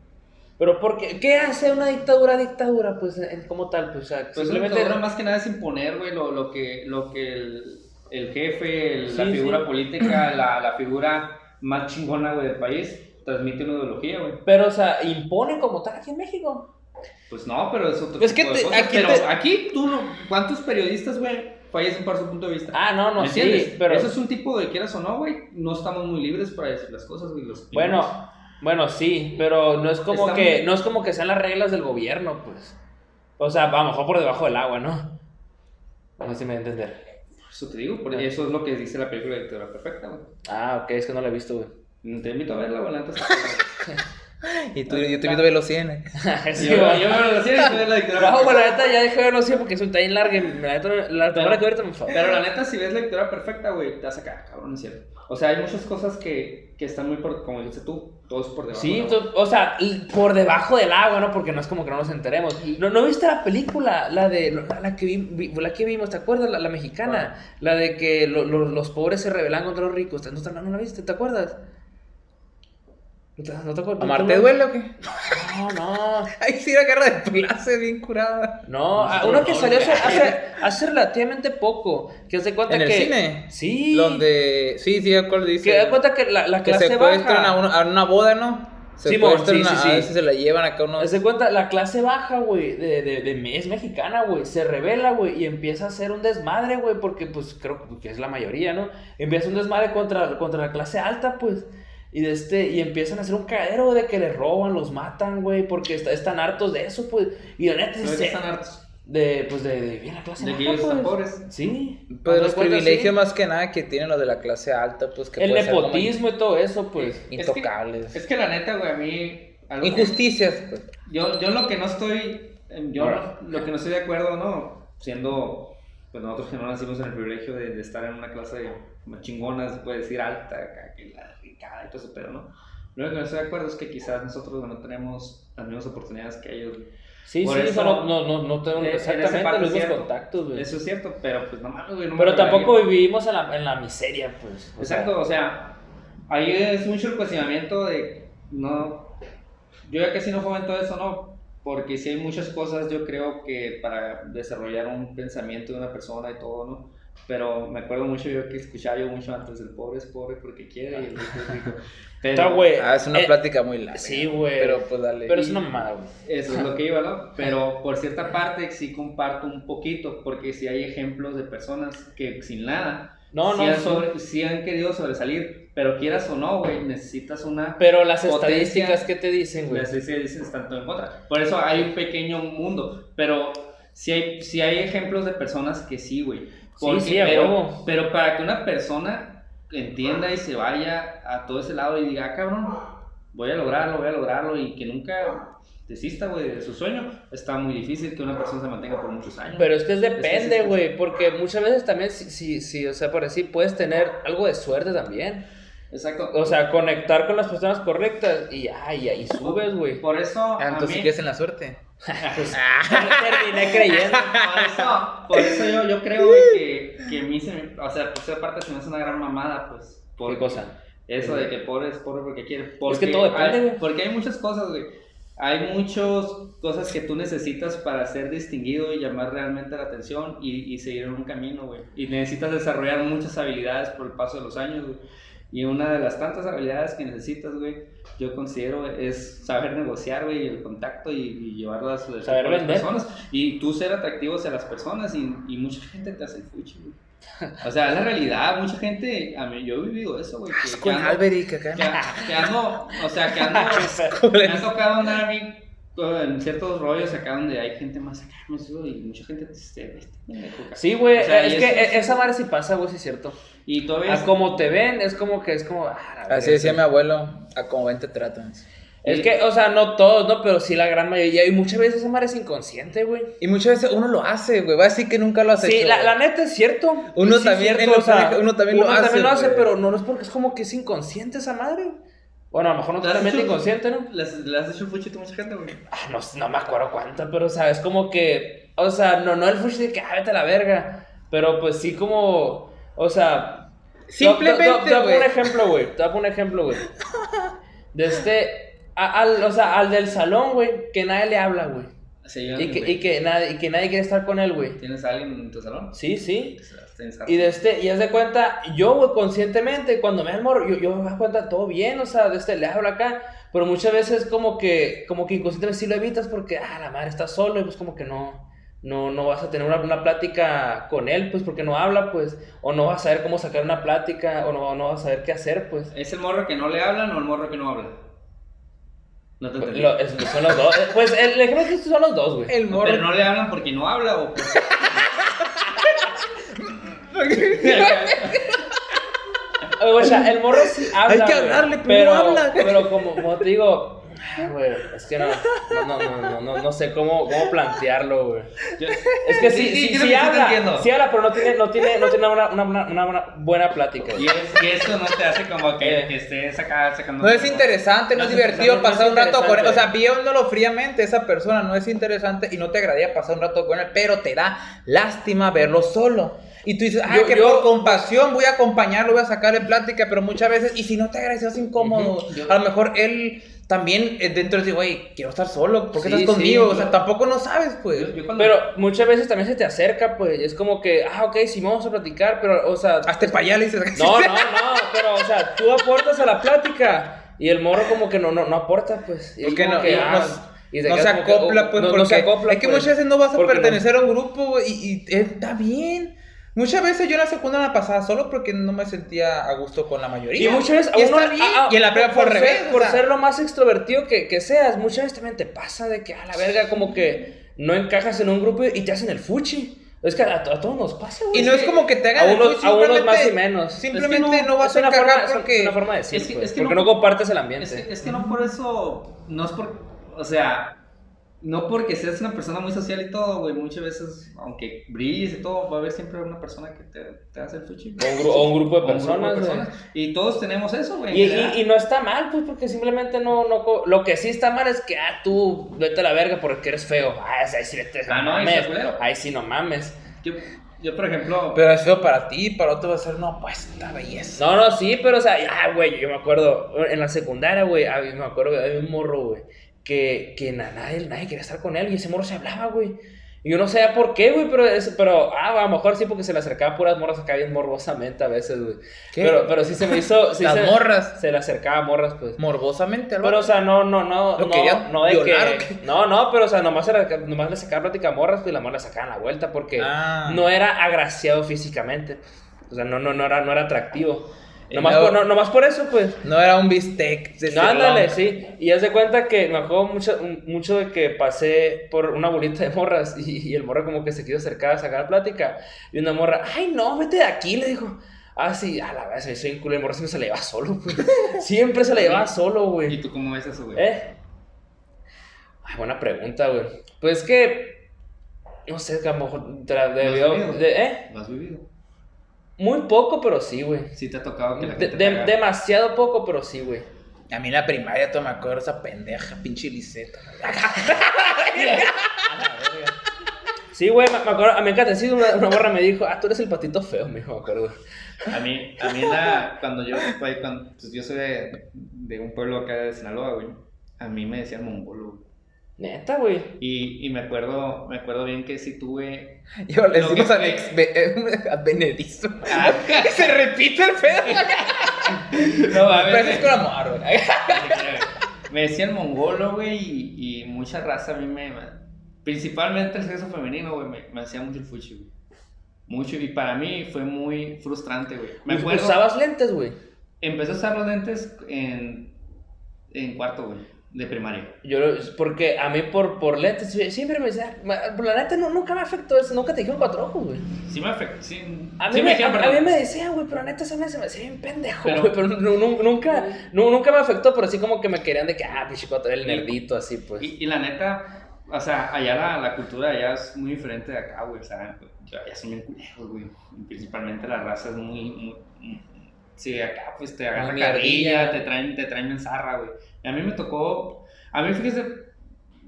Pero ¿por qué? ¿Qué hace una dictadura dictadura? Pues como tal, pues, o sea, Pues una simplemente... dictadura más que nada es imponer, güey, lo, lo que, lo que el, el jefe, el- la figura sí. política, la, la figura más chingona, güey, del país, transmite una ideología, güey. Pero, o sea, imponen como tal aquí en México. Pues no, pero es otro Es que tipo de te- cosas. aquí pero te- aquí tú no, ¿cuántos periodistas, güey, fallecen por su punto de vista? Ah, no, no, ¿Me sí, entiendes? pero... Eso es un tipo de quieras o no, güey, no estamos muy libres para decir las cosas, güey. los. Bueno, bueno, sí, pero no es como que no es como que sean las reglas del gobierno, pues. O sea, a lo mejor por debajo del agua, ¿no? No sé si me voy a entender. Eso te digo, porque eso es lo que dice la película de Dictadura Perfecta, güey. Ah, ok, es que no la he visto, güey. Te invito a verla, güey, está- Y tú, yo te invito a ver los 100. Sí, Yo, güey. yo me lo decía y tú eres la lectura. No, bueno, la neta ya dejé de así porque es un tan larga. La neta, la temporada que ahorita me. Pero la neta, si ves lectura perfecta, güey, te vas a caer, cabrón, es cierto. O sea, hay muchas cosas que, que están muy por, como dices tú, todos por debajo. Sí, ¿no? tú- o sea, por debajo del agua, ¿no? Porque no es como que no nos enteremos. ¿No, no viste la película? La de la, la que, vi- vi- la que vimos, ¿te acuerdas? La, la mexicana. La de que lo- lo- los pobres se rebelan contra los ricos. ¿No, no la viste? ¿Te acuerdas? ¿No te, no te acuerdas? ¿Amarte ¿Tú no- duele o qué? No, no. Ay, sí, la guerra de plaza bien curada. No, No, una que no, salió hace, hace, hace relativamente poco. Que hace cuenta ¿En el que. cine? Sí. Donde. Sí, sí, ¿cuál dice? Que da cuenta que la, la que clase secuestran baja. a una, a una boda, ¿no? Secuestran sí, sí, a, sí. a veces se la llevan acá unos. Haz de cuenta, la clase baja, güey, de, de, de- es mexicana, güey, se revela, güey, y empieza a hacer un desmadre, güey, porque, pues, creo que es la mayoría, ¿no? Empieza un desmadre contra, contra la clase alta, pues, y de este, y empiezan a hacer un cagadero de que les roban, los matan, güey, porque está- están hartos de eso, pues, y la neta, ¿No es se- que están hartos? de, pues, de, de vivir en la clase De que baja, pues. pobres. Sí. Pues los privilegios sí. más que nada que tienen los de la clase alta, pues que El como nepotismo y todo eso, pues. Es que- intocables. Es que la neta, güey, a mí. algo que- Injusticias, pues. Yo, yo lo que no estoy, em, yo Ahora. lo que no estoy de acuerdo, ¿no? Siendo, pues nosotros que no nacimos en el privilegio de, de estar en una clase más chingona, se puede decir alta, que la ricada y todo eso, pero no. Lo único que no estoy de acuerdo es que quizás nosotros no tenemos las mismas oportunidades que ellos. Sí, Por sí, eso- no, no, no, no tenemos exactamente los mismos contactos, güey. Eso es cierto, pero pues no mames, güey. no Pero tampoco vivimos en la, en la miseria, pues. o sea, Exacto, o sea, ahí es mucho el cuestionamiento de, no, yo ya casi no fomento eso, ¿no? Porque si hay muchas cosas, yo creo que para desarrollar un pensamiento de una persona y todo, ¿no? Pero me acuerdo mucho yo que escuchaba yo mucho antes, el pobre es pobre porque quiere y el rico es rico. Pero Está, güey. Ah, es una Eh, plática muy larga. sí, güey. Pero pues dale. Pero es una mamada, güey. Eso es lo que iba, ¿no? Pero por cierta parte sí comparto un poquito, porque sí hay ejemplos de personas que sin nada No, sí no, han, sí. sobre- sí han querido sobresalir, pero quieras o no, güey, necesitas una... Pero las Potencia. estadísticas, ¿qué te dicen, güey? Las estadísticas dicen tanto en contra. Por eso hay un pequeño mundo, pero sí hay, sí hay ejemplos de personas que sí, güey. Porque- sí, pero, pero para que una persona entienda y se vaya a todo ese lado y diga, ah, cabrón, voy a lograrlo, voy a lograrlo y que nunca desista, güey, de su sueño, está muy difícil que una persona se mantenga por muchos años. Pero es que es depende, güey, porque muchas veces también, si, si, si, o sea, por así, puedes tener algo de suerte también. Exacto. O sea, conectar con las personas correctas y, ay, ahí subes, güey. por eso... Ah, entonces mí- sí que es en la suerte. Pues, terminé creyendo. Por eso, por eso yo, yo creo güey, que, que a mí se me, o sea, por esa parte se me hace una gran mamada, pues. ¿Qué cosa? Eso de que pobre es pobre porque quiere. Porque que todo depende, güey. Porque hay muchas cosas, güey. Hay muchas cosas que tú necesitas para ser distinguido y llamar realmente la atención y, y seguir en un camino, güey. Y necesitas desarrollar muchas habilidades por el paso de los años, güey. Y una de las tantas habilidades que necesitas, güey, yo considero es saber negociar, güey, el contacto y, y llevarlo a su Saber a las vender. personas. Y tú ser atractivo hacia las personas y, y mucha gente te hace el fuchi, güey. O sea, es la realidad, mucha gente, a mí, yo he vivido eso, güey. que- que Con ando- que, que ando, o sea, que ando, me ha tocado andar a mí en ciertos rollos acá donde hay gente más acá, no sé, y mucha gente te dice, "Este pendejo, acá". Sí, güey, O sea, es que eso e- esa madre sí pasa, güey, sí es cierto. Y todavía A como te ven, es como que es como. ah, Así decía mi abuelo, a como ven te tratan. Es que, o sea, no todos, ¿no? Pero sí la gran mayoría. Y muchas veces esa madre es inconsciente, güey. Y muchas veces uno lo hace, güey. Va a decir que nunca lo has Sí, hecho. la, la neta es cierto. Uno Sí, también cierto, o sea, pareja, uno también lo hace, también lo hace, güey. pero no es porque es como que es inconsciente esa madre. Bueno, a lo mejor no ¿Le has totalmente hecho- inconsciente, ¿no? ¿Le has, hecho fuchito a mucha gente, güey? Ah, no, no me acuerdo cuánta, pero, o sea, es como que. O sea, no, no el fushi de que, ah, vete a la verga. Pero pues sí, como. O sea. Simplemente, Te te- te voy a poner un ejemplo, güey. Te voy a poner un ejemplo, güey. De este. a- al, o sea, al del salón, güey, que nadie le habla, güey. Sí, Y que, y, que nadie, y que nadie quiere estar con él, güey. ¿Tienes a alguien en tu salón? Sí, sí. Y de este, y haz de cuenta, yo, güey, conscientemente, cuando me morro, yo, yo me das cuenta, todo bien, o sea, de este, le hablo acá, pero muchas veces como que, como que inconscientemente sí lo evitas porque, ah, la madre está solo, y pues como que no, no, no vas a tener una, una plática con él, pues porque no habla, pues, o no vas a saber cómo sacar una plática, o no, no vas a saber qué hacer, pues. ¿Es el morro que no le hablan o el morro que no habla? No te entendí. Lo- es- son los dos, eh, pues el ejemplo que son los dos, güey. El morro. Pero no le hablan porque no habla o por... O sea, el morro sí habla. Hay que hablarle, pero no habla. Pero como, como te digo, Güey, es que no, no, no, no, no, no, no sé cómo, cómo plantearlo, güey. Es que sí, Sí, sí, habla, sí habla, pero no tiene, no tiene, no tiene una, una, una, una buena- buena plática. Y, güey. es- y eso no te hace como que, que estés acá sacando. No es interesante, no, No es divertido pasar es un rato con él. O sea, viéndolo fríamente, esa persona no es interesante y no te agradaría pasar un rato con él, pero te da lástima verlo solo. Y tú dices, ah, Yo- que yo- por compasión voy a acompañarlo, voy a sacarle plática, pero muchas veces, y si no te agradece, es incómodo. Yo- A lo mejor él también eh, dentro de güey, quiero estar solo, ¿por qué Sí, estás conmigo? sí, o sea, yo- tampoco no sabes, pues. Yo- yo cuando- Pero muchas veces también se te acerca, pues, es como que, ah, ok, sí, vamos a platicar, pero, o sea... Hasta para allá le dices, No, no, no, pero, o sea, tú aportas a la plática y el morro como que no, no, no aporta, pues. Y es Porque no, que, no, ah, no- y te no se que, acopla, oh, pues, no, porque no se acopla, es que pues. muchas veces no vas a pertenecer a un grupo, güey, y, y está bien. Muchas veces yo en la secundaria me pasaba solo porque no me sentía a gusto con la mayoría. Y muchas veces a y uno- está bien. ah, ah, y en la prepa fue al por revés. ser- por sea, ser lo más extrovertido que, que seas, muchas veces también te pasa de que a la verga como que no encajas en un grupo y te hacen el fuchi. Es que a, a todos nos pasa, güey. y no es como que te a hagan unos, a unos más y menos. Simplemente Es que no, vas a encajar forma, es porque. una forma de decir, Es que- pues, es que porque no- no, compartes el ambiente. Es que, es que no por eso, no es por, o sea, no porque seas una persona muy social y todo, güey, muchas veces, aunque brilles y todo, va a haber siempre una persona que te, te hace el fuchi. O un, gru- o un grupo de grupo personas, de güey. Y todos tenemos eso, güey. Y, y, y no está mal, pues, porque simplemente no, no... co- Lo que sí está mal es que, ah, tú, vete a la verga porque eres feo. Ah, ahí sí vete, Ah, no, mames. Ahí sí no mames. yo, yo, por ejemplo, Pero es feo para ti, para otro va a ser, no, pues esta belleza. No, no, sí, pero, o sea, ah, güey, yo me acuerdo, en la secundaria, güey, me acuerdo, había un morro, güey, que, que na- nadie, nadie quería estar con él y ese morro se hablaba, güey. Y yo no sé por qué, güey, pero, es- pero, ah, a lo mejor sí porque se le acercaba puras morras acá bien morbosamente a veces, güey. ¿Qué? Pero, pero sí se me hizo... Sí Las se, morras. Se le acercaba a morras, pues. Morbosamente, al Pero, o sea, no, no, no, ¿Lo no, no de violar que... No, no, pero, o sea, nomás, era, nomás le sacaba plática a morras, pues, y la morra le sacaban la vuelta porque Ah. no era agraciado físicamente. O sea, no, no, no, era, no era atractivo. Y Nomás, luego- por, no, nomás por eso, pues. No era un bistec. No, ándale, sí. Y haz de cuenta que me acuerdo mucho, mucho de que pasé por una bolita de morras y, y el morro como que se quiso acercar a sacar plática. Y una morra, ay, no, vete de aquí, le dijo. Ah, sí, a la vez, soy un culo. El morro siempre se le lleva solo, pues. Siempre se le lleva solo, ¿y güey. tú cómo ves eso, güey? ¿Eh? Ay, buena pregunta, güey. Pues es que. No sé, que a lo mejor te la ¿Lo has vivido? de- ¿Eh? ¿Lo has vivido? Muy poco, pero sí, güey. Sí te ha tocado que la gente de- te haga- demasiado poco, pero sí, güey. A mí en la primaria, tú me acuerdo esa pendeja, pinche Liseta. Sí, güey, me, me acuerdo, a mí en catecismo una, una morra me dijo, ah, tú eres el patito feo, me dijo, me acuerdo. A mí, a mí la, cuando yo, cuando, pues yo soy de, de un pueblo acá de Sinaloa, güey. A mí me decían mongolo, güey. Neta, güey. Y, y me acuerdo, me acuerdo bien que sí tuve... Yo le decimos que a, fue- Nex- Be- eh, a Benedizo. Ah, Se repite el pedo. no, a Pero ver, es con amor, güey. me decían mongolo, güey, y, y mucha raza a mí me... Principalmente el sexo femenino, güey, me, me hacía mucho el fuchi, güey. Mucho, y para mí fue muy frustrante, güey. Me acuerdo... ¿Usabas lentes, güey? Empecé a usar los lentes en, en cuarto, güey, de primaria. Yo, porque a mí por, por siempre me por la neta no, nunca me afectó eso, nunca te dijeron cuatro ojos, güey. Sí me afectó, sí, A mí, sí me, dijeron, a, a mí me decían, güey, pero neta se me, se me hacía bien pendejo, Pero- güey, pero nu- nu- nunca, nu- nunca me afectó, pero sí como que me querían de que, ah, pichicote, el nerdito, así, pues. Y, y la neta, o sea, allá la, la cultura allá es muy diferente de acá, güey. O sea, yo allá son bien culeros, güey. Principalmente la raza es muy, muy, muy- Sí, acá pues te agarran carrilla, te traen, te traen en zarra, güey. Y a mí me tocó, a mí fíjese,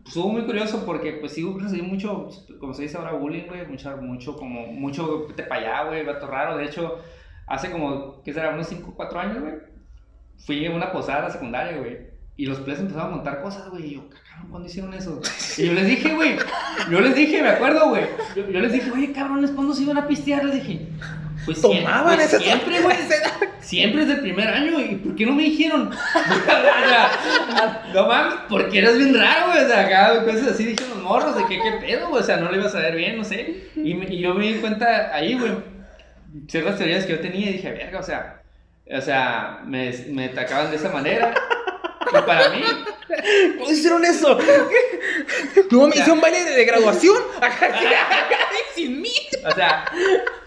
estuvo muy curioso porque pues sí recibí mucho, como se dice ahora, bullying, güey. Mucho, mucho como, mucho vete para allá, güey, vato raro. De hecho, hace como, ¿qué será? Unos 5 4 años, güey. Fui a una posada secundaria, güey. Y los players empezaron a montar cosas, güey. Y yo, cabrón, ¿cuándo hicieron eso? Y yo les dije, güey. Yo les dije, me acuerdo, güey. Yo, yo les dije, oye, cabrones, ¿cuándo se iban a pistear? Les dije. Pues Tomaban pues esas siempre, güey. Siempre desde el primer año. ¿Y por qué no me dijeron? No mames, porque eres bien raro, güey. O sea, acá cosas así dijeron los morros. De que qué pedo, güey. O sea, no le ibas a ver bien, no sé. Y, me- y yo me di cuenta ahí, güey. Ciertas teorías que yo tenía y dije, verga, o sea. O sea, me, me atacaban de esa manera. Y para mí, ¿Cómo hicieron eso? No, me hice un baile de, graduación. Sin mí. O sea,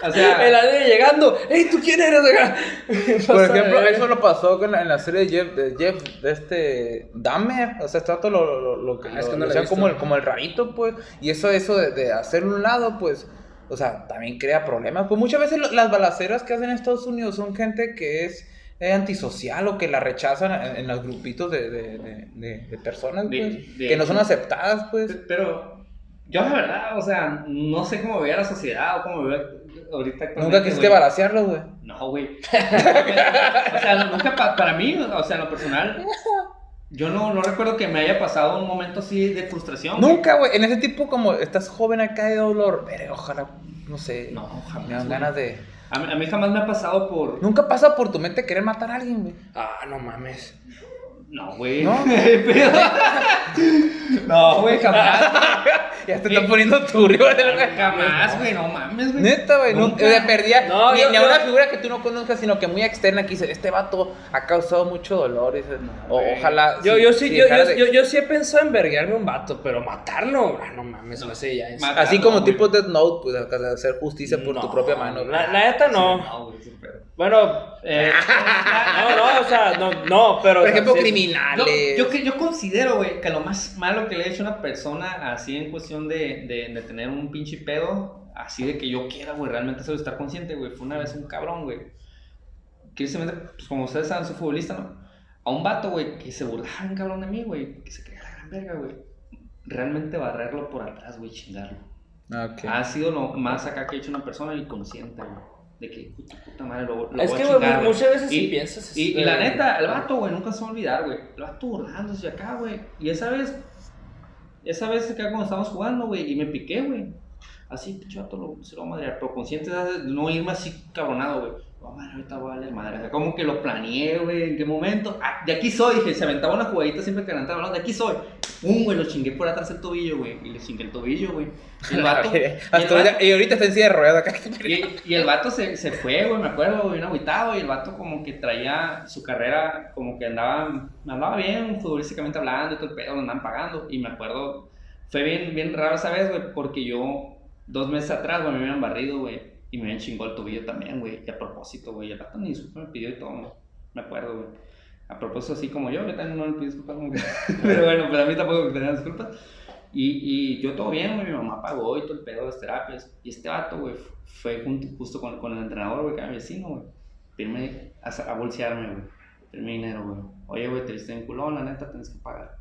o sea. El ADN llegando. ¡Ey, tú quién eres acá! Por ejemplo, eso lo pasó con la- en la serie de Jeff, de Jeff, de este Dahmer. O sea, está todo lo, lo, lo que Ah, es lo- que no lo la he hacían visto. como el, como el rarito, pues. Y eso, eso de, de hacerlo a un lado, pues. O sea, también crea problemas. Pues muchas veces lo- las balaceras que hacen en Estados Unidos son gente que es antisocial o que la rechazan en, en los grupitos de, de, de, de- personas, pues. que no son aceptadas, pues. Pero yo la verdad, o sea, no sé cómo veía la sociedad o cómo veía ahorita. Nunca quisiste güey. balasearlos, güey. No, güey. o sea, nunca pa- para mí, o sea, en lo personal, yo no, no recuerdo que me haya pasado un momento así de frustración. Nunca, güey. En ese tipo, como estás joven acá de dolor. Verga, ojalá, no sé. No, jamás. Me dan ganas de. A mí, a mí jamás me ha pasado por. Nunca pasa por tu mente querer matar a alguien, güey. Ah, no mames. No, güey. ¿No? No, güey, jamás. Ya te están poniendo turbio. Jamás, güey, no mames, güey. Neta, güey. No, Nunca. de perdía. No, ni, yo- ni a yo- una figura que tú no conozcas, sino que muy externa. Que dice: Este vato ha causado mucho dolor. y dices, o- güey. ojalá. Yo, si- yo sí, si yo, yo, de- yo, yo sí he pensado en verguearme un vato, pero matarlo, ah, no mames, no sé ya. es- Ma- Así no, como güey. tipo Death Note, pues hacer justicia por tu No, propia mano. La, la neta no. No, güey, sí, pero- Bueno, eh, no, no, o sea, no, no, pero. Por o sea, ejemplo, criminales. Yo, yo, que- yo considero, güey, que lo más malo que le he hecho a una persona, así en cuestión de, de, de tener un pinche pedo, así de que yo quiera, güey, realmente solo estar consciente, güey, fue una vez un cabrón, güey. Que se mete, pues como ustedes saben, soy futbolista, ¿no? A un vato, güey, que se burlaba un cabrón de mí, güey, que se creía la gran verga, güey. Realmente barrerlo por atrás, güey, chingarlo. Ok. Ha sido lo más acá que ha hecho una persona inconsciente, güey. De que, puta, puta madre, lo, lo Es voy que, a güey, chingar, güey. muchas veces Y- sí piensas. Y, y la neta, el vato, güey, nunca se va a olvidar, güey. El vato burlándose acá, güey. Y esa vez, esa vez acá cuando estábamos jugando, güey, y me piqué, güey. Así, pinche vato, lo, se lo va a madrear. Pero consciente de no irme así cabronado, güey. Oh, madre, ahorita voy a valer madre. O sea, como que lo planeé, güey, en qué momento. Ah, de aquí soy, dije, se aventaba una jugadita siempre que el balón. De aquí soy. Un, güey, lo chingué por atrás el tobillo, güey. Y le chingué el tobillo, güey. Y el vato. y el vato- y ahorita está en silla de ruedas acá. y, y el vato se, se fue, güey, me acuerdo, bien agüitado. Y el vato como que traía su carrera, como que andaba, andaba bien futbolísticamente hablando y todo el pedo, lo andaban pagando. Y me acuerdo, fue bien, bien raro esa vez, güey, porque yo dos meses atrás, güey, me habían barrido, güey. Y me habían chingado el tobillo también, güey. Y a propósito, güey, el vato ni disculpa me pidió y todo, me acuerdo, güey. A propósito, así como yo, yo también no le pido disculpas, como que- pero bueno, pero a mí tampoco me pedían disculpas. Y, y yo todo bien, güey, mi mamá pagó y todo el pedo de las terapias. Y este vato, güey, fue junto, justo con, con el entrenador, güey, que era mi vecino, güey. Firme a, a bolsearme, güey. Firme dinero, güey. Oye, güey, te viste en culón, la neta, tienes que pagar.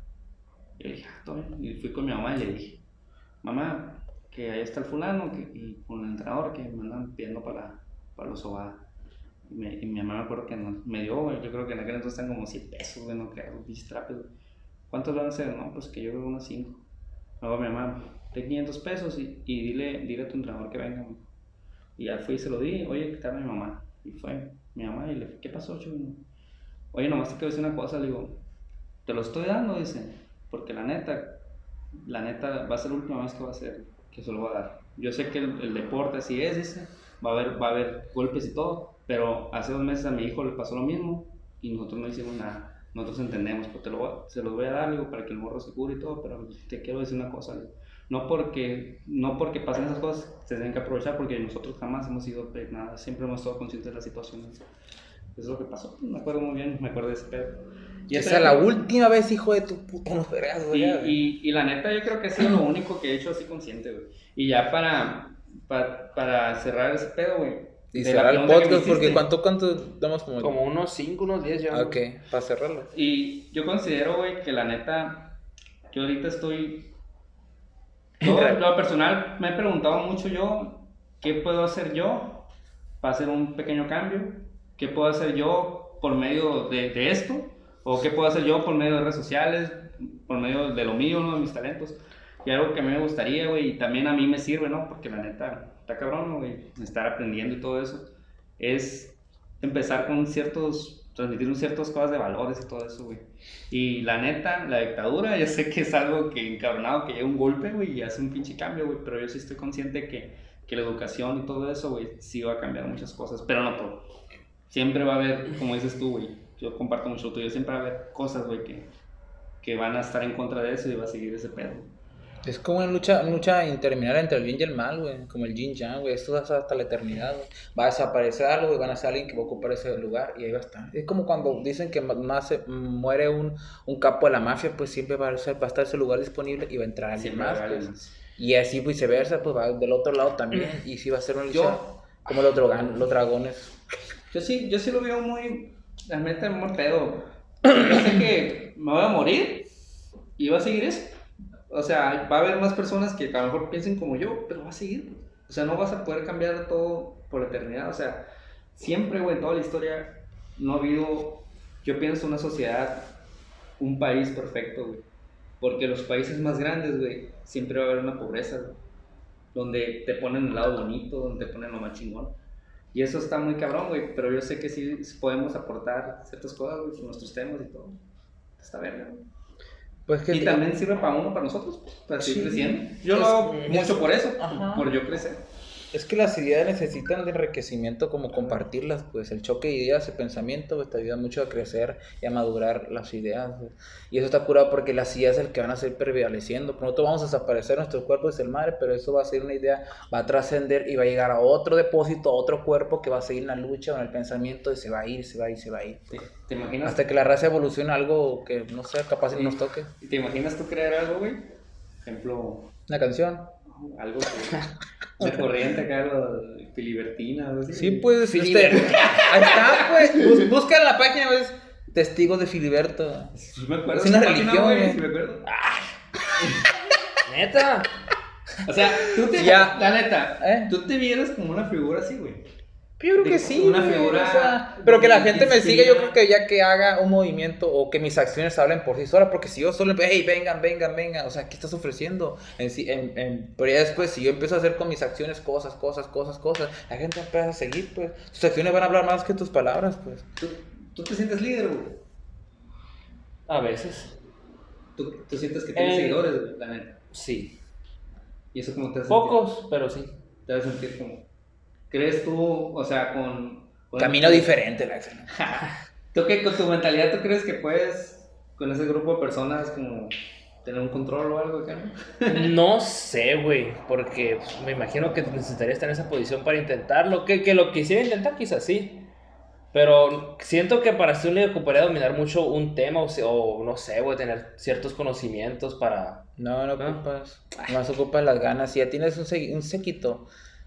Yo dije, ah, todo bien. Y fui con mi mamá y le dije, mamá, que ahí está el fulano que, y con el entrenador que me andan pidiendo para, para los sobadas. Me- y mi mamá me acuerdo que nos- me dio, yo creo que en aquel entonces están como 100 pesos, güey, no creo, trapes. ¿Cuántos van a ser? No, pues que yo creo unos 5. Luego mi mamá, ten 500 pesos y, y dile, dile a tu entrenador que venga. güey. Y ya fui y se lo di, oye, ¿qué tal mi mamá? Y fue mi mamá y le dije, ¿qué pasó, Chuy? Oye, nomás te quiero decir una cosa, le digo, te lo estoy dando, dice, porque la neta, la neta va a ser la última vez que va a ser, que se lo va a dar. Yo sé que el, el deporte así es, dice, va a haber, va a haber golpes y todo, pero hace dos meses a mi hijo le pasó lo mismo y nosotros no hicimos nada. Nosotros entendemos, pues te lo voy se los voy a dar, digo, para que el morro se cure y todo, pero te quiero decir una cosa, digo, no porque, no porque pasen esas cosas se tienen que aprovechar, porque nosotros jamás hemos sido nada, siempre hemos estado conscientes de las situaciones. Eso es lo que pasó, me acuerdo muy bien, me acuerdo de ese pedo. Y Esa es la última vez, hijo de tu puta, güey. y, y, y la neta, yo creo que ha sido lo único que he hecho así consciente, güey. Y ya para, para, para cerrar ese pedo, güey. Y cerrar el podcast, porque. ¿cuánto, cuánto damos como? Como unos 5, unos 10 ya. Ok, para cerrarlo. Y yo considero, güey, que la neta, yo ahorita estoy. Lo personal, me he preguntado mucho yo, ¿qué puedo hacer yo para hacer un pequeño cambio? ¿Qué puedo hacer yo por medio de, de esto? ¿O qué puedo hacer yo por medio de redes sociales? Por medio de lo mío, ¿no? De mis talentos. Y algo que a mí me gustaría, güey, y también a mí me sirve, ¿no? Porque la neta, está cabrón, ¿no, güey, estar aprendiendo y todo eso, es empezar con ciertos, transmitir un ciertas cosas de valores y todo eso, güey. Y la neta, la dictadura, yo sé que es algo que encabronado, que llega un golpe, güey, y hace un pinche cambio, güey, pero yo sí estoy consciente que, que la educación y todo eso, güey, sí va a cambiar muchas cosas, pero no todo. Siempre va a haber, como dices tú, güey, yo comparto mucho tuyo, siempre va a haber cosas, güey, que, que van a estar en contra de eso y va a seguir ese pedo. Es como una lucha, una lucha interminable entre el bien y el mal, güey. Como el yin yang, güey. Esto va a estar hasta la eternidad, güey. Va a desaparecer algo y van a ser alguien que va a ocupar ese lugar y ahí va a estar. Es como cuando dicen que más se- muere un, un capo de la mafia, pues siempre va a, ser, va a estar ese lugar disponible y va a entrar alguien Siempre más, pues. Y así viceversa, pues va del otro lado también. Y sí va a ser una lucha Yo- como los, drogan- los dragones. Yo sí, yo sí lo veo muy, realmente muy pedo. Yo sé que me voy a morir y va a seguir eso. O sea, va a haber más personas que a lo mejor piensen como yo, pero va a seguir. O sea, no vas a poder cambiar todo por la eternidad. O sea, siempre, güey, en toda la historia no ha habido, yo pienso, una sociedad, un país perfecto, güey. Porque los países más grandes, güey, siempre va a haber una pobreza, güey. Donde te ponen el lado bonito, donde te ponen lo más chingón. Y eso está muy cabrón, güey. Pero yo sé que sí podemos aportar ciertas cosas, güey, con nuestros temas y todo. Está verga, güey. Pues que Y también sirve para uno, para nosotros, pues, para seguir Sí. creciendo. Yo lo hago mucho por eso, Ajá. por yo crecer. Es que las ideas necesitan de enriquecimiento como compartirlas, pues el choque de ideas, el pensamiento, pues te ayuda mucho a crecer y a madurar las ideas. pues. Y eso está curado porque las ideas es el que van a seguir prevaleciendo. Pronto vamos a desaparecer nuestros cuerpos del madre, pero eso va a ser una idea, va a trascender y va a llegar a otro depósito, a otro cuerpo que va a seguir en la lucha o en el pensamiento y se va a ir, se va a ir, se va a ir. ¿Te, te imaginas? Hasta que la raza evolucione algo que no sea capaz de Sí. nos toque. ¿Te imaginas tú crear algo, güey? Ejemplo, Una canción. algo que, de corriente acá, lo de filibertina, algo así. Sí, pues. este, ahí está, pues. Bus- busca la página, ves. Testigos de Filiberto. Sí me acuerdo Es una religión, güey, güey. sí me acuerdo. Neta. O sea, tú te, Ya. la neta, ¿Eh? tú te vieras como una figura así, güey. Yo creo que sí. una güey, figura o sea, pero que la gente me siga, yo creo que ya que haga un movimiento o que mis acciones hablen por sí solas, porque si yo solo, hey, vengan, vengan, vengan, o sea, ¿qué estás ofreciendo? En, sí- en, en- pero ya después, si yo empiezo a hacer con mis acciones cosas, cosas, cosas, cosas, la gente empieza a seguir, pues. Tus acciones van a hablar más que tus palabras, pues. ¿Tú, tú te sientes líder, güey. A veces. Tú, tú sientes que tienes Eh, seguidores, güey, la neta. Sí. Y eso como te hace Pocos, pero sí. Te hace sentir como. ¿Crees tú, o sea, con. con Camino diferente, la acción. ¿Tú qué, con tu mentalidad, tú crees que puedes, con ese grupo de personas, como. tener un control o algo acá? no? No sé, güey, porque me imagino que necesitaría estar en esa posición para intentarlo. Que, que lo quisiera intentar, quizás sí. Pero siento que para ser un líder ocuparía dominar mucho un tema o, o no sé, güey, tener ciertos conocimientos para... No, no Ah. ocupas. Más ocupas las ganas. Si ya tienes un, un séquito,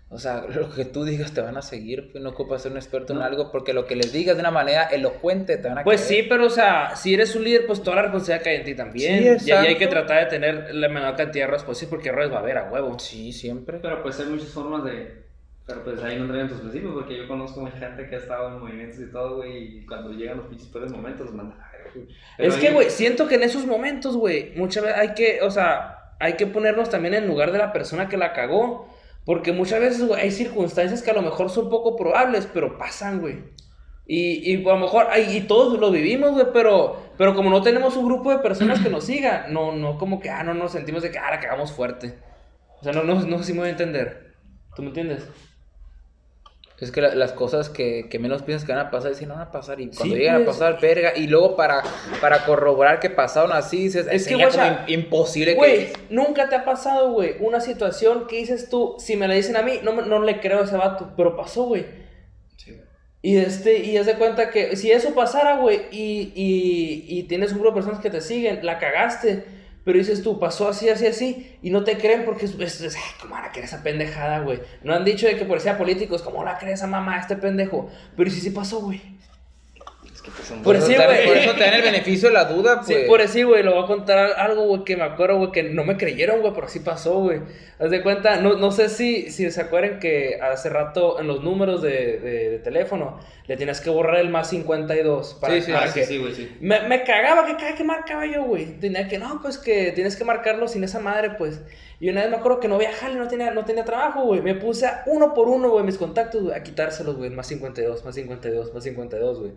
o sea, lo que tú digas te van a seguir. Pues no ocupas ser un experto en algo, porque lo que les digas de una manera elocuente te van a Pues sí, pero o sea, si eres un líder, pues toda la responsabilidad cae en ti también. Sí, y ahí hay que tratar de tener la menor cantidad de errores posible, porque errores va a haber a huevo. Sí, siempre. Pero pues hay muchas formas de. Pero pues ahí no entran en tus principios, porque yo conozco mucha gente que ha estado en movimientos y todo, güey, y cuando llegan los pinches peores momentos los mandan a ver, Es que, güey, siento que en esos momentos, güey, muchas veces hay que, o sea, hay que ponernos también en lugar de la persona que la cagó. Porque muchas veces, güey, hay circunstancias que a lo mejor son poco probables, pero pasan, güey. Y, y a lo mejor, ay, y todos lo vivimos, güey, pero, pero como no tenemos un grupo de personas que nos siga, no, no, como que, ah, no nos sentimos de que, ah, la cagamos fuerte. O sea, no, no, no sé si me voy a entender. ¿Tú me entiendes? Es que la- las cosas que, que menos piensas que van a pasar, dicen, no van a pasar. Y cuando Sí, llegan pues. a pasar, verga. Y luego para, para corroborar que pasaron así, dices, Es es que, guacha, imposible Güey, que. nunca te ha pasado, güey, una situación que dices tú, si me la dicen a mí, no, no le creo a ese vato, pero pasó, güey. Y este, y haz de cuenta que si eso pasara, güey, y, y, y tienes un grupo de personas que te siguen, la cagaste, pero dices tú, pasó así, así, así, y no te creen porque es, es, es- ¿cómo van a creer esa pendejada, güey? No han dicho de que por ser políticos, ¿cómo la cree esa mamá, este pendejo? Pero sí, sí pasó, güey. Es que pues son Por eso sí, te- güey. por eso te dan el beneficio de la duda, Sí, pues. por decir, güey, lo voy a contar al- algo, güey, que me acuerdo, güey, que no me creyeron, güey, pero sí pasó, güey. Haz de cuenta, no, no sé si, si se acuerdan que hace rato en los números de, de- de teléfono le tienes que borrar el más 52 para, Sí, sí, para sí, que... sí, güey, sí. Me, me cagaba que cada que marcaba yo, güey. Tenía que, no, pues que tienes que marcarlo sin esa madre, pues. Y una vez me acuerdo que no viajaba, no tenía, no tenía trabajo, güey. Me puse a uno por uno, güey, mis contactos, güey, a quitárselos, güey. Más 52, más 52, más 52, güey.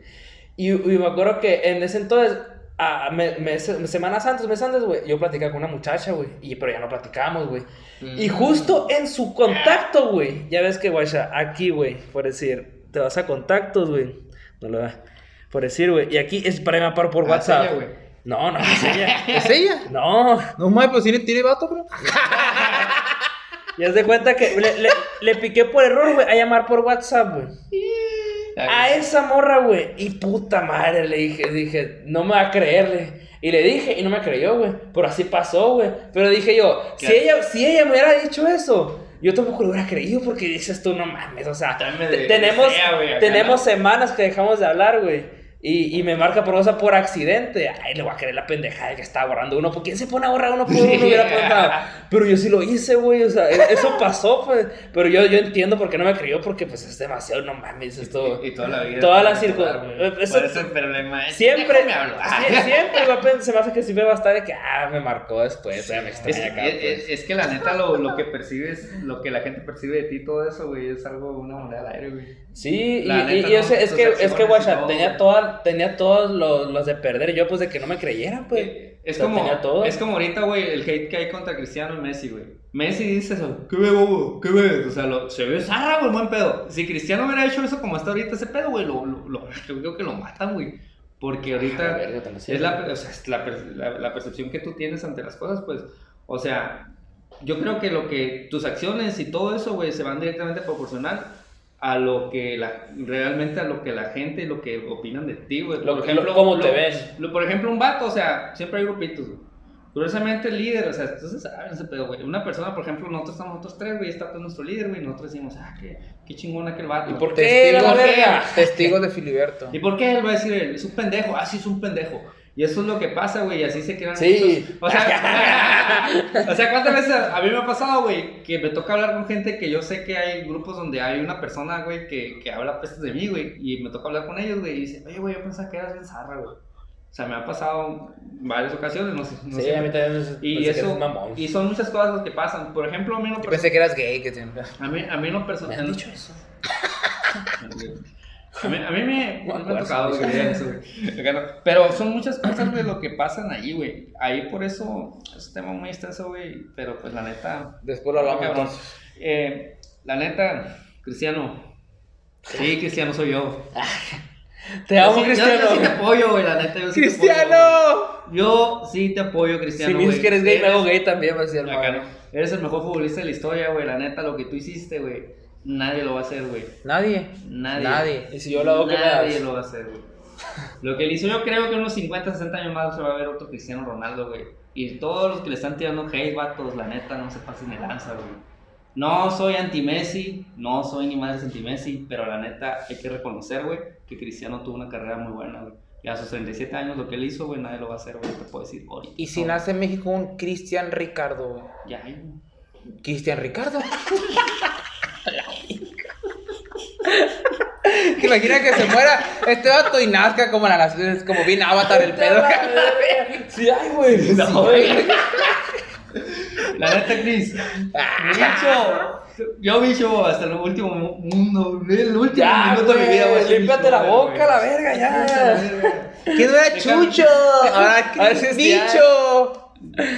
Y, y me acuerdo que en ese entonces, a, me- me- semanas antes, meses antes, güey, yo platicaba con una muchacha, güey. Y, pero ya no platicábamos, güey. Y justo en su contacto, güey. Ya ves que, guacha, aquí, güey, por decir, te vas a contactos, güey. No lo da. Por decir, güey. Y aquí es para me paro por Ah, WhatsApp. ya, güey. No, no, es ella. ¿Es ella? No. No mames, pues tiene, tiene vato, bro. Ya se cuenta que le, le, le piqué por error, güey, a llamar por WhatsApp, güey. A esa morra, güey. Y puta madre, le dije, dije, no me va a creerle. Y le dije, y no me creyó, güey. Pero así pasó, güey. Pero dije yo, si ella, si ella me hubiera dicho eso, yo tampoco lo hubiera creído porque dices tú, no mames, o sea, tenemos, tenemos semanas que dejamos de hablar, güey. Y, y me marca por cosa por accidente. Ay, le voy a creer la pendejada que estaba borrando uno. ¿Por quién se pone a borrar uno por uno? No hubiera apuntado. Pero yo sí lo hice, güey. O sea, e- eso pasó, pues. Pero yo, yo entiendo por qué no me creyó. Porque, pues, es demasiado, no mames, esto. Y, y toda la vida. Toda la Por circun- güey. eso- Por ese problema. es- Siempre, hablar. sie- siempre va se me hace que siempre va a estar de que, ah, me marcó después, o sea, me Es, extraña acá. es- pues. es- que la neta lo, lo que percibes, lo que la gente percibe de ti, todo eso, güey, es algo, una moneda al aire, güey. Sí, y, La y- neta, y no, es que, es que, guacha, tenía, güey. Tenía todos los, los de perder, y yo, pues, de que no me creyeran, pues. Es O sea, como, tenía todo. es como ahorita, güey, el hate que hay contra Cristiano y Messi, güey. Messi dice eso, ¿qué ve, bobo? ¿Qué ves? O sea, lo, se ve zarra, güey, buen pedo. Si Cristiano hubiera hecho eso como está ahorita ese pedo, güey, lo, lo, lo- yo creo que lo matan, güey. Porque Ah, ahorita verga, tan así. es, la, o sea, es la, la- la percepción que tú tienes ante las cosas, pues, o sea, yo creo que lo que tus acciones y todo eso, güey, se van directamente proporcional a lo que la, realmente a lo que la gente, lo que opinan de ti, güey. Lo- lo- cómo te ven. lo- por ejemplo, un vato, o sea, siempre hay grupitos, güey. Curiosamente el líder, o sea, entonces saben ese pedo, güey. Una persona, por ejemplo, nosotros estamos nosotros tres, güey, está pues nuestro líder, güey, y nosotros decimos, ah, qué, qué chingón aquel vato. ¿Y por qué Testigos, la verga? testigos de Filiberto. ¿Y por qué él va a decir él? Es un pendejo, ah, sí, es un pendejo. Y eso es lo que pasa, güey, y así se crean Sí. muchos- O sea, o sea, ¿cuántas veces a mí me ha pasado, güey, que me toca hablar con gente que yo sé que hay grupos donde hay una persona, güey, que, que habla pestes de mí, güey, y me toca hablar con ellos, güey, y dice, oye, güey, yo pensaba que eras bien zarra, güey. O sea, me ha pasado varias ocasiones, no sé. No Sí, a mí también me Y pensé que eso, eres mamón. y son muchas cosas las que pasan. Por ejemplo, a mí no Yo pensé que eras gay, que siempre. a mí, a mí no ¿Me han dicho eso? A mí, a mí me, me ha tocado, güey. Pero son muchas cosas, güey, lo que pasan ahí, güey. Ahí por eso es un tema muy extenso, güey. Pero pues la neta. Después lo hablamos. cabrón. Eh, la neta, Cristiano. Sí, Cristiano soy yo. Te amo, Yo sí- yo- Cristiano. Yo, sí te apoyo, güey, la neta. Yo sí te apoyo, ¡Cristiano! güey. yo sí te apoyo, Cristiano. Si me dices que eres gay, me hago gay también, va a no. Eres el mejor futbolista de la historia, güey. La neta, lo que tú hiciste, güey. Nadie lo va a hacer, güey. Nadie. Nadie. Nadie. Y si yo lo hago, ¿qué me Nadie lo va a hacer, güey. Lo que él hizo, yo creo que en unos 50, 60 años más se va a ver otro Cristiano Ronaldo, güey. Y todos los que le están tirando hate, vatos, la neta, no se pasen de lanza, güey. No soy anti-Messi, no soy ni madres anti-Messi, pero la neta hay que reconocer, güey, que Cristiano tuvo una carrera muy buena, güey. Y a sus 37 años lo que él hizo, güey, nadie lo va a hacer, güey, te puedo decir ahorita. Y si nace en México un Cristian Ricardo, güey. Ya, güey. Cristian Ricardo. ¿Te imaginas que se muera este vato y nazca como la nación? Es como bien avatar el pedo. Sí, ay, güey. No, güey. La neta, Cris. Bicho. Yo, bicho, hasta el último mundo. El último Ya, minuto de mi vida, güey, límpiate la boca, la verga, ya. ¿Quién no era Chucho? Ahora, A ver si es bicho.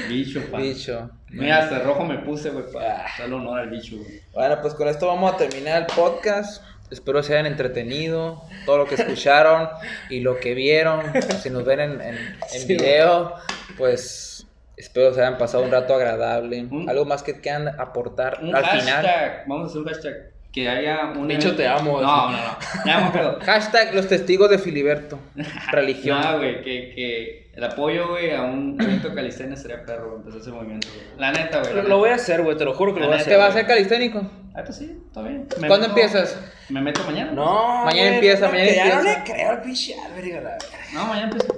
Bicho, pa. Bicho. Mira, hasta rojo me puse, güey, Ah. para darle honor al bicho, güey. Bueno, pues con esto vamos a terminar el podcast. Espero se hayan entretenido todo lo que escucharon y lo que vieron. Si nos ven en, en, en Sí, video, pues espero se hayan pasado un rato agradable. Un- Algo más que quieran aportar Un al hashtag, final. vamos a hacer un hashtag. Que haya un. Bicho, te amo, No, no, no. Ya me acuerdo. Hashtag los testigos de Filiberto. Religión. No, güey, que, que el apoyo, güey, a un evento calistenia sería perro, güey, empezar ese movimiento, güey. La neta, güey. Lo, lo voy a hacer, güey, te lo juro que lo voy a La hacer. ¿Te va a hacer calisténico? Ah, pues sí, está bien. Me ¿Cuándo meto- empiezas? Me meto mañana. No, Mañana güey, empieza, no, mañana que Ya no empieza. le creo al pinche Albert, la verga. No, mañana empiezo.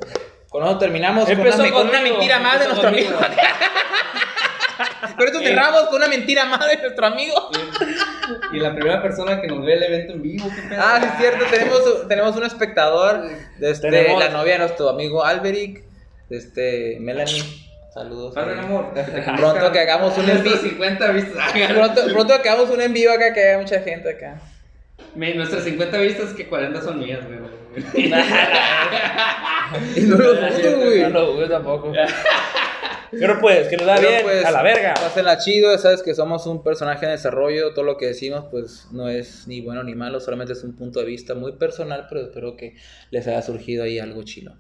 Con eso terminamos con Empezó una, con una conmigo, mentira más de empezó nuestro amigo. conmigo. Con esto cerramos con una mentira más de nuestro amigo. Y la primera persona que nos ve el evento en vivo, qué pedo. Ah, sí, es cierto. Tenemos, tenemos un espectador. De este, Tenemos- La novia de nuestro amigo Alberic. Este, Melanie. Saludos. Padre, amor. Pronto que hagamos un en vivo. 50 vistas. Pronto, pronto que hagamos un en vivo acá, que haya mucha gente acá. Mi- Nuestras 50 vistas, que 40 son mías, güey. Y no lo dudo, güey. No lo dudo tampoco. Pero pues, que nos da Pero, bien, pues, a la verga. Pásenla chido, sabes que somos un personaje en desarrollo, todo lo que decimos pues no es ni bueno ni malo, solamente es un punto de vista muy personal, pero espero que les haya surgido ahí algo chilo.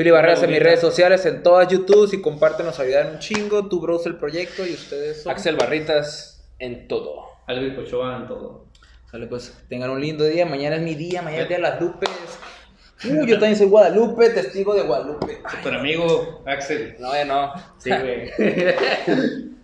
Fili Barreras en mis redes sociales, en todas YouTube. Si comparten, nos ayudan un chingo. Tú, bros, el proyecto y ustedes. son- Axel Barritas en todo. Algo Ochoa en todo. Sale, pues, tengan un lindo día. Mañana es mi día, mañana es día de las Lupes. Uh, yo también soy Guadalupe, testigo de Guadalupe. Ay, Super amigo Axel. No, ya no. Sí, güey.